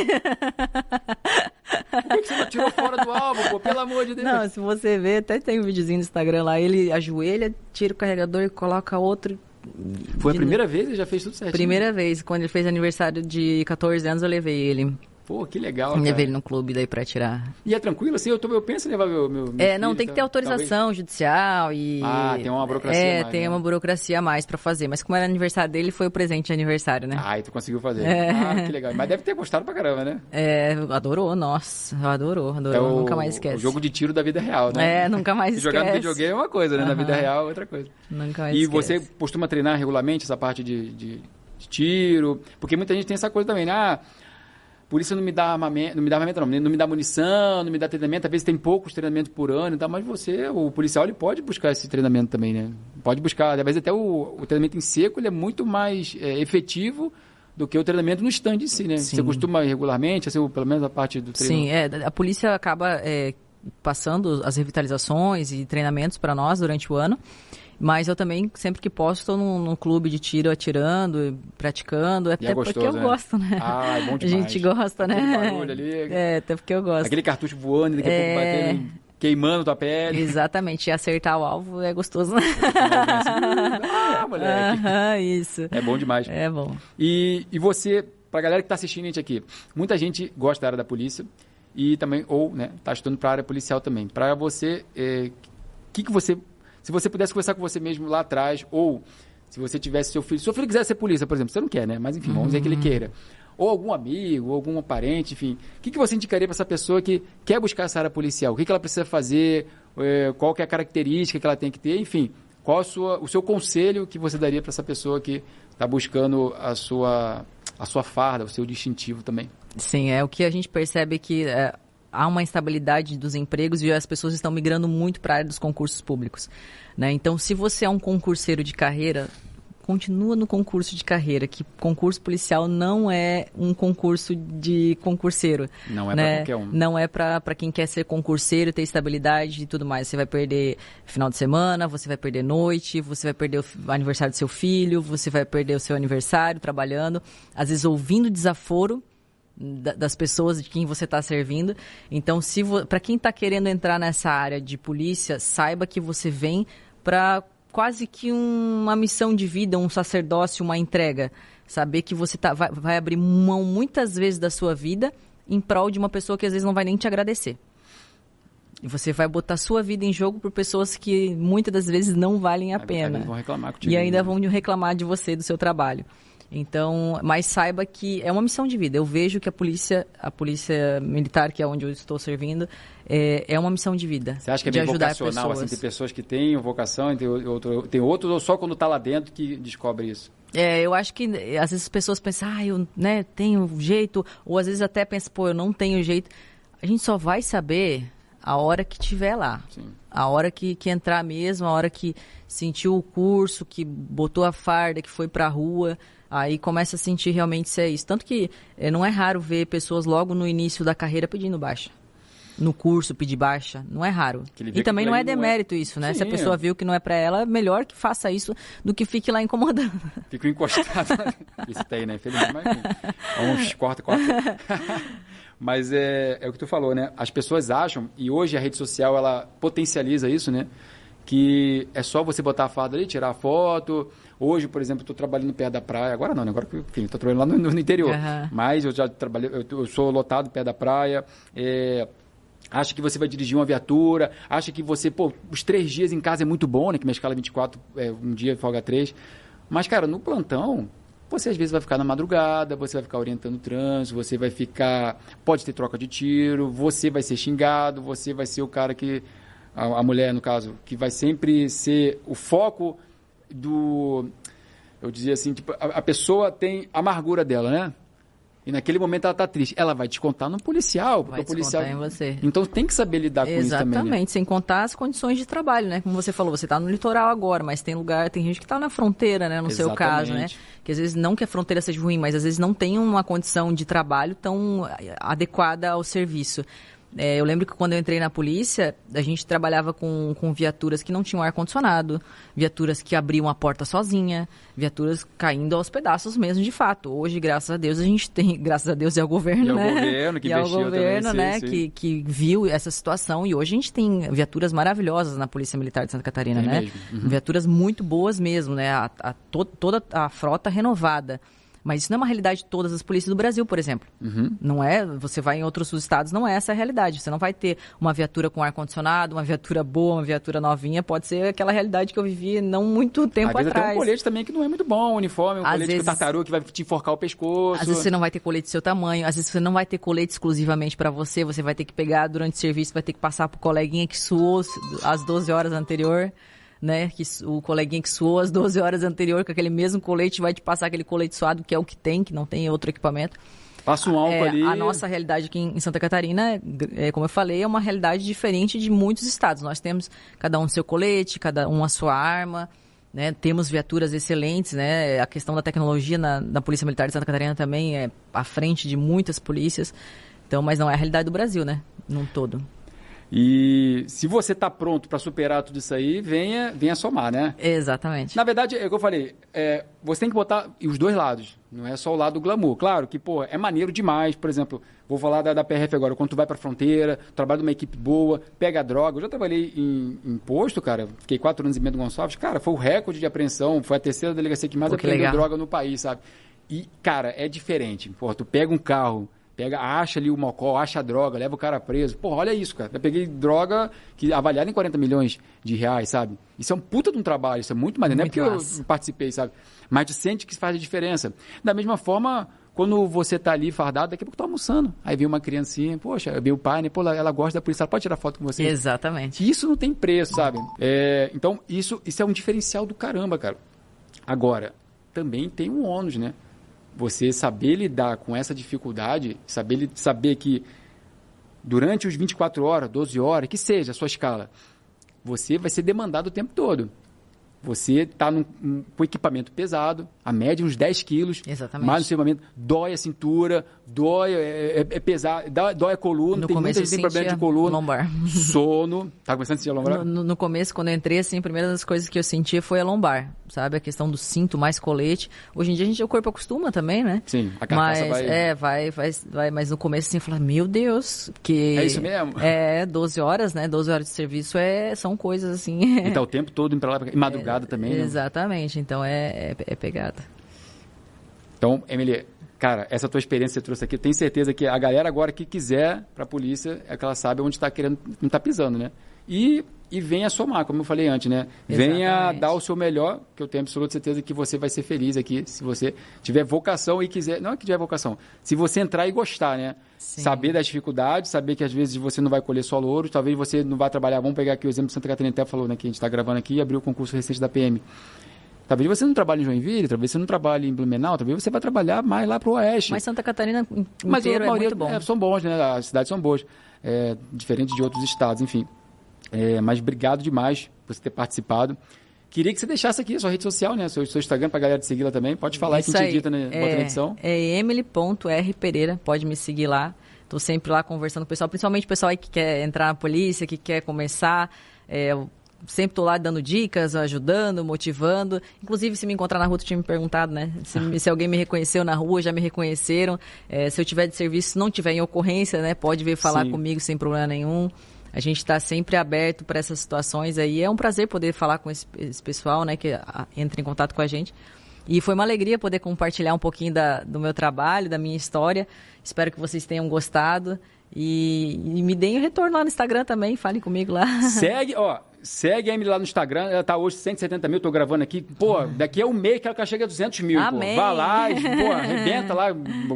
Por que, você não tirou fora do álbum, pô? Pelo amor de Deus. Não, se você ver, até tem um videozinho no Instagram lá, ele ajoelha, tira o carregador e coloca outro. Foi a primeira vez ele já fez tudo certo? Primeira vez. Quando ele fez aniversário de 14 anos, eu levei ele. Pô, que legal, cara. Levei ele no clube daí pra tirar. E é tranquilo, assim? Eu, tô, eu penso em levar meu, meu, meu É, não, tem que ter autorização talvez... judicial e... Ah, tem uma burocracia É, mais, tem né? uma burocracia a mais pra fazer. Mas como era aniversário dele, foi o presente de aniversário, né? Ah, e tu conseguiu fazer. É. Ah, que legal. Mas deve ter gostado pra caramba, né? É, adorou, nossa. Adorou, adorou. É o, nunca mais esquece. O jogo de tiro da vida real, né? É, nunca mais esquece. [LAUGHS] Jogar no videogame é uma coisa, né? Uhum. Na vida real é outra coisa. Nunca mais E esquece. você costuma treinar regularmente essa parte de, de, de tiro? Porque muita gente tem essa coisa também, né? Ah, polícia não me dá armamento, não me dá armamento, não, não me dá munição, não me dá treinamento, às vezes tem poucos treinamentos por ano e tal, mas você, o policial, ele pode buscar esse treinamento também, né? Pode buscar, às vezes até o, o treinamento em seco, ele é muito mais é, efetivo do que o treinamento no stand em si, né? Sim. Você costuma regularmente, assim, pelo menos a parte do treinamento? Sim, é, a polícia acaba é, passando as revitalizações e treinamentos para nós durante o ano. Mas eu também, sempre que posso, estou num, num, clube de tiro atirando, praticando. Até é gostoso, porque eu né? gosto, né? Ah, é bom demais. [LAUGHS] A gente gosta, Aquele né? barulho ali. É, até porque eu gosto. Aquele cartucho voando, daqui a é... pouco batendo, queimando tua pele. Exatamente. E acertar o alvo é gostoso, né? ah, moleque. Aham, isso. É bom demais. É bom. E, e você, pra galera que está assistindo a gente aqui, muita gente gosta da área da polícia e também, ou, né, tá estudando para a área policial também. Para você, o é, que, que você se você pudesse conversar com você mesmo lá atrás, ou Se você tivesse seu filho. Se seu filho quiser ser polícia, por exemplo, você não quer, né? Mas enfim, vamos dizer que ele queira. Ou algum amigo, ou algum parente, enfim. O que, que você indicaria para essa pessoa que quer buscar essa área policial? O que, que ela precisa fazer? É, qual que é a característica que ela tem que ter? Enfim, qual sua, o seu conselho que você daria para essa pessoa que está buscando a sua, a sua farda, o seu distintivo também? Sim, é o que a gente percebe que é, há uma instabilidade dos empregos e as pessoas estão migrando muito para a área dos concursos públicos. Né? Então, se você é um concurseiro de carreira, continua no concurso de carreira, que concurso policial não é um concurso de concurseiro. Não é né? para qualquer um. Não é para quem quer ser concurseiro, ter estabilidade e tudo mais. Você vai perder final de semana, você vai perder noite, você vai perder o aniversário do seu filho, você vai perder o seu aniversário trabalhando, às vezes ouvindo desaforo das pessoas de quem você está servindo. Então, se para quem está querendo entrar nessa área de polícia, saiba que você vem para quase que uma missão de vida, um sacerdócio, uma entrega. Saber que você tá, vai, vai abrir mão muitas vezes da sua vida em prol de uma pessoa que às vezes não vai nem te agradecer. E você vai botar sua vida em jogo por pessoas que muitas das vezes não valem a pena. Vão reclamar contigo, e ainda né? vão reclamar de você, do seu trabalho. Então, mas saiba que é uma missão de vida. Eu vejo que a polícia, a polícia militar, que é onde eu estou servindo, é, é uma missão de vida. Você acha que é bem vocacional? pessoas. Assim, tem pessoas que têm vocação, tem, outro, tem outros, ou só quando está lá dentro que descobre isso? É, eu acho que às vezes as pessoas pensam, ah, eu né, tenho jeito, ou às vezes até pensam, pô, eu não tenho jeito. A gente só vai saber a hora que tiver lá. Sim. A hora que, que entrar mesmo, a hora que sentiu o curso, que botou a farda, que foi pra rua, aí começa a sentir realmente se é isso. Tanto que é, não é raro ver pessoas logo no início da carreira pedindo baixa. No curso, pedir baixa. Não é raro. E também que não é ali não é- demérito isso, né? Se a Sim, pessoa é. viu que não é pra ela, melhor que faça isso do que fique lá incomodando. [LAUGHS] Fico encostado. Isso tem, né? Infelizmente, mas. Vamos, [LAUGHS] corta, corta. [LAUGHS] mas é, é o que tu falou, né? As pessoas acham, e hoje a rede social, ela potencializa isso, né? Que é só você botar a farda ali, tirar a foto. Hoje, por exemplo, estou trabalhando perto da praia. Agora não, né? Agora, enfim, estou trabalhando lá no, no interior. Aham. Mas eu já trabalhei, eu, eu sou lotado perto da praia. É, acha que você vai dirigir uma viatura, acha que você, pô, os três dias em casa é muito bom, né? Que minha escala é 24, é, um dia folga três. Mas, cara, no plantão, você às vezes vai ficar na madrugada, você vai ficar orientando o trânsito, você vai ficar. Pode ter troca de tiro, você vai ser xingado, você vai ser o cara que. A, a mulher, no caso, que vai sempre ser o foco do. Eu dizia assim, tipo, a, a pessoa tem a amargura dela, né? E naquele momento ela tá triste. Ela vai descontar no policial, porque Vai o policial. em você. Então tem que saber lidar com isso também. Exatamente, Né? sem contar as condições de trabalho, né? Como você falou, você está no litoral agora, mas tem lugar, tem gente que está na fronteira, né? No seu caso, né? Exatamente. Que às vezes não que a fronteira seja ruim, mas às vezes não tem uma condição de trabalho tão eh, adequada ao serviço. É, eu lembro que quando eu entrei na polícia, a gente trabalhava com, com viaturas que não tinham ar-condicionado, viaturas que abriam a porta sozinha, viaturas caindo aos pedaços mesmo, de fato. Hoje, graças a Deus, a gente tem, [LAUGHS] graças a Deus e ao governo, E ao né? governo que e ao investiu também, governo, sim, né? sim. Que, que viu essa situação e hoje a gente tem viaturas maravilhosas na Polícia Militar de Santa Catarina, Tem né? Uhum. Viaturas muito boas mesmo, né? A, a- to- toda a frota renovada. Mas isso não é uma realidade de todas as polícias do Brasil, por exemplo. Uhum. Não é, você vai em outros estados, não é essa a realidade. Você não vai ter uma viatura com ar-condicionado, uma viatura boa, uma viatura novinha. Pode ser aquela realidade que eu vivi não muito tempo Às vezes até atrás. um colete também que não é muito bom, um uniforme, um Às colete vezes- com tartaruga que vai te enforcar o pescoço. Às vezes você não vai ter colete do seu tamanho, às vezes você não vai ter colete exclusivamente para você, você vai ter que pegar durante o serviço, vai ter que passar pro coleguinha que suou às 12 horas anterior, né? Que o coleguinha que suou às [LAUGHS] 12 horas anterior com aquele mesmo colete vai te passar aquele colete suado que é o que tem, que não tem outro equipamento. Passa um álcool É, ali. A nossa realidade aqui em em Santa Catarina, é, como eu falei, é uma realidade diferente de muitos estados. Nós temos cada um seu colete, cada um a sua arma, né? Temos viaturas excelentes, né? A questão da tecnologia na, na Polícia Militar de Santa Catarina também é à frente de muitas polícias. Então, mas não é a realidade do Brasil, né? Num todo. E se você tá pronto para superar tudo isso aí, venha, venha somar, né? Exatamente. Na verdade, é o que eu falei, é, você tem que botar os dois lados, não é só o lado do glamour. Claro que, pô, é maneiro demais, por exemplo, vou falar da, da PRF agora, quando tu vai pra fronteira, trabalha numa equipe boa, pega droga. Eu já trabalhei em, em posto, cara, fiquei quatro anos em Bento Gonçalves, cara, foi o recorde de apreensão, foi a terceira delegacia que mais Pô, que apreendeu legal. droga no país, sabe? E, cara, é diferente. Pô, tu pega um carro, Pega, acha ali o mocó, acha a droga, leva o cara preso. Porra, olha isso, cara. Eu peguei droga que avaliada em 40 milhões de reais, sabe? Isso é um puta de um trabalho, isso é muito maneiro. Não é porque massa. eu participei, sabe? Mas tu sente que faz a diferença. Da mesma forma, quando você tá ali fardado, daqui a pouco tá almoçando. Aí vem uma criancinha, poxa, vem o pai, né? Pô, ela gosta da polícia, ela pode tirar foto com você. Exatamente. Isso não tem preço, sabe? É, então, isso, isso é um diferencial do caramba, cara. Agora, também tem um ônus, né? Você saber lidar com essa dificuldade, saber, saber que durante os 24 horas, 12 horas, que seja a sua escala, você vai ser demandado o tempo todo. Você está com equipamento pesado, a média uns 10 quilos. Exatamente. Mais no seu equipamento, dói a cintura, dói, é, é, é pesado, dói a coluna, no tem muita gente tem problema de coluna. Lombar. [LAUGHS] Sono. Tá começando a sentir a lombar? No, no, começo, quando eu entrei, assim, a primeira das coisas que eu sentia foi a lombar, sabe? A questão do cinto mais colete. Hoje em dia a gente, o corpo acostuma também, né? Sim, a carcaça mas, vai... É, vai, vai, vai. Mas no começo, assim, falei, meu Deus, que... É isso mesmo? É, 12 horas, né? 12 horas de serviço é, são coisas, assim... E tá o tempo todo indo pra lá, madrugada é, também, né? Exatamente, então é, é, é pegada. Então, Emily, cara, essa tua experiência que você trouxe aqui, eu tenho certeza que a galera agora que quiser para a polícia é que ela sabe onde está querendo, não está pisando, né? E, e venha somar, como eu falei antes, né? Exatamente. Venha dar o seu melhor, que eu tenho absoluta certeza que você vai ser feliz aqui, se você tiver vocação e quiser, não é que tiver vocação, se você entrar e gostar, né? Sim. Saber das dificuldades, saber que às vezes você não vai colher só louros, talvez você não vá trabalhar, vamos pegar aqui o exemplo de Santa Catarina, até falou, né, que a gente está gravando aqui e abriu o concurso recente da PM. Talvez você não trabalhe em Joinville, talvez você não trabalhe em Blumenau, talvez você vai trabalhar mais lá para o oeste. Mas Santa Catarina inteiro Mas é maioria muito bom. é, são bons, né? As cidades são boas, é, diferente de outros estados, enfim. É, mas obrigado demais por você ter participado. Queria que você deixasse aqui a sua rede social, né? Seu, seu Instagram para a galera te seguir lá também. Pode falar Isso que a gente edita, né? É, na edição. É emily.rpereira, pode me seguir lá. Estou sempre lá conversando com o pessoal, principalmente o pessoal aí que quer entrar na polícia, que quer começar. É, sempre estou lá dando dicas, ajudando, motivando. Inclusive, se me encontrar na rua, tu tinha me perguntado, né? Se, [LAUGHS] se alguém me reconheceu na rua, já me reconheceram. É, se eu tiver de serviço, se não tiver em ocorrência, né? Pode vir falar Sim. comigo sem problema nenhum. A gente está sempre aberto para essas situações aí. É um prazer poder falar com esse, esse pessoal, né? Que entra em contato com a gente. E foi uma alegria poder compartilhar um pouquinho da, do meu trabalho, da minha história. Espero que vocês tenham gostado. E, e me deem retorno lá no Instagram também, falem comigo lá. Segue, ó, segue a Emily lá no Instagram, ela tá hoje 170 mil, tô gravando aqui. Pô, daqui a um mês que ela chega a 200 mil. Pô. Amém. Vá lá, e, pô, arrebenta lá,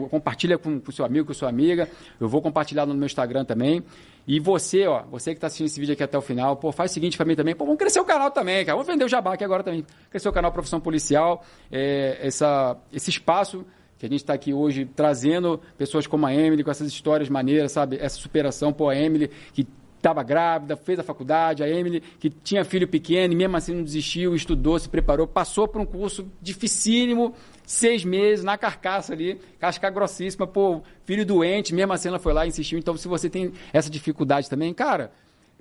compartilha com o seu amigo, com sua amiga. Eu vou compartilhar no meu Instagram também. E você, ó, você que tá assistindo esse vídeo aqui até o final, pô, faz o seguinte pra mim também, pô, vamos crescer o canal também, cara. Vamos vender o jabá aqui agora também. Crescer o canal Profissão Policial, é, essa, esse espaço que a gente está aqui hoje trazendo pessoas como a Emily, com essas histórias maneiras, sabe? Essa superação, pô, a Emily que estava grávida, fez a faculdade, a Emily que tinha filho pequeno e mesmo assim não desistiu, estudou, se preparou, passou por um curso dificílimo, seis meses, na carcaça ali, casca grossíssima, pô, filho doente, mesmo assim ela foi lá e insistiu. Então, se você tem essa dificuldade também, cara,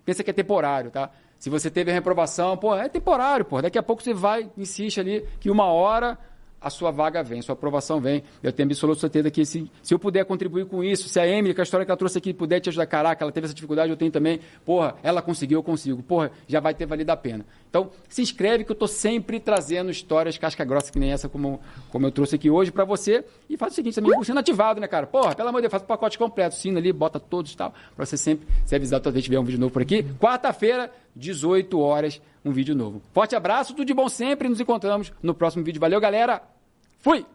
pensa que é temporário, tá? Se você teve a reprovação, pô, é temporário, pô. Daqui a pouco você vai, insiste ali, que uma hora a sua vaga vem, sua aprovação vem. Eu tenho absoluta certeza que se, se eu puder contribuir com isso, se a Emily, com a história que ela trouxe aqui, puder te ajudar, caraca, ela teve essa dificuldade, eu tenho também, porra, ela conseguiu, eu consigo, porra, já vai ter valido a pena. Então, se inscreve que eu estou sempre trazendo histórias casca grossa que nem essa, como, como eu trouxe aqui hoje para você. E faz o seguinte, também o sino ativado, né, cara? Porra, pelo amor de Deus, faz o pacote completo, sino ali, bota todos e tal, para você sempre ser avisado toda vez que tiver um vídeo novo por aqui. Quarta-feira, 18 horas, um vídeo novo. Forte abraço, tudo de bom sempre, nos encontramos no próximo vídeo. Valeu, galera! Fui!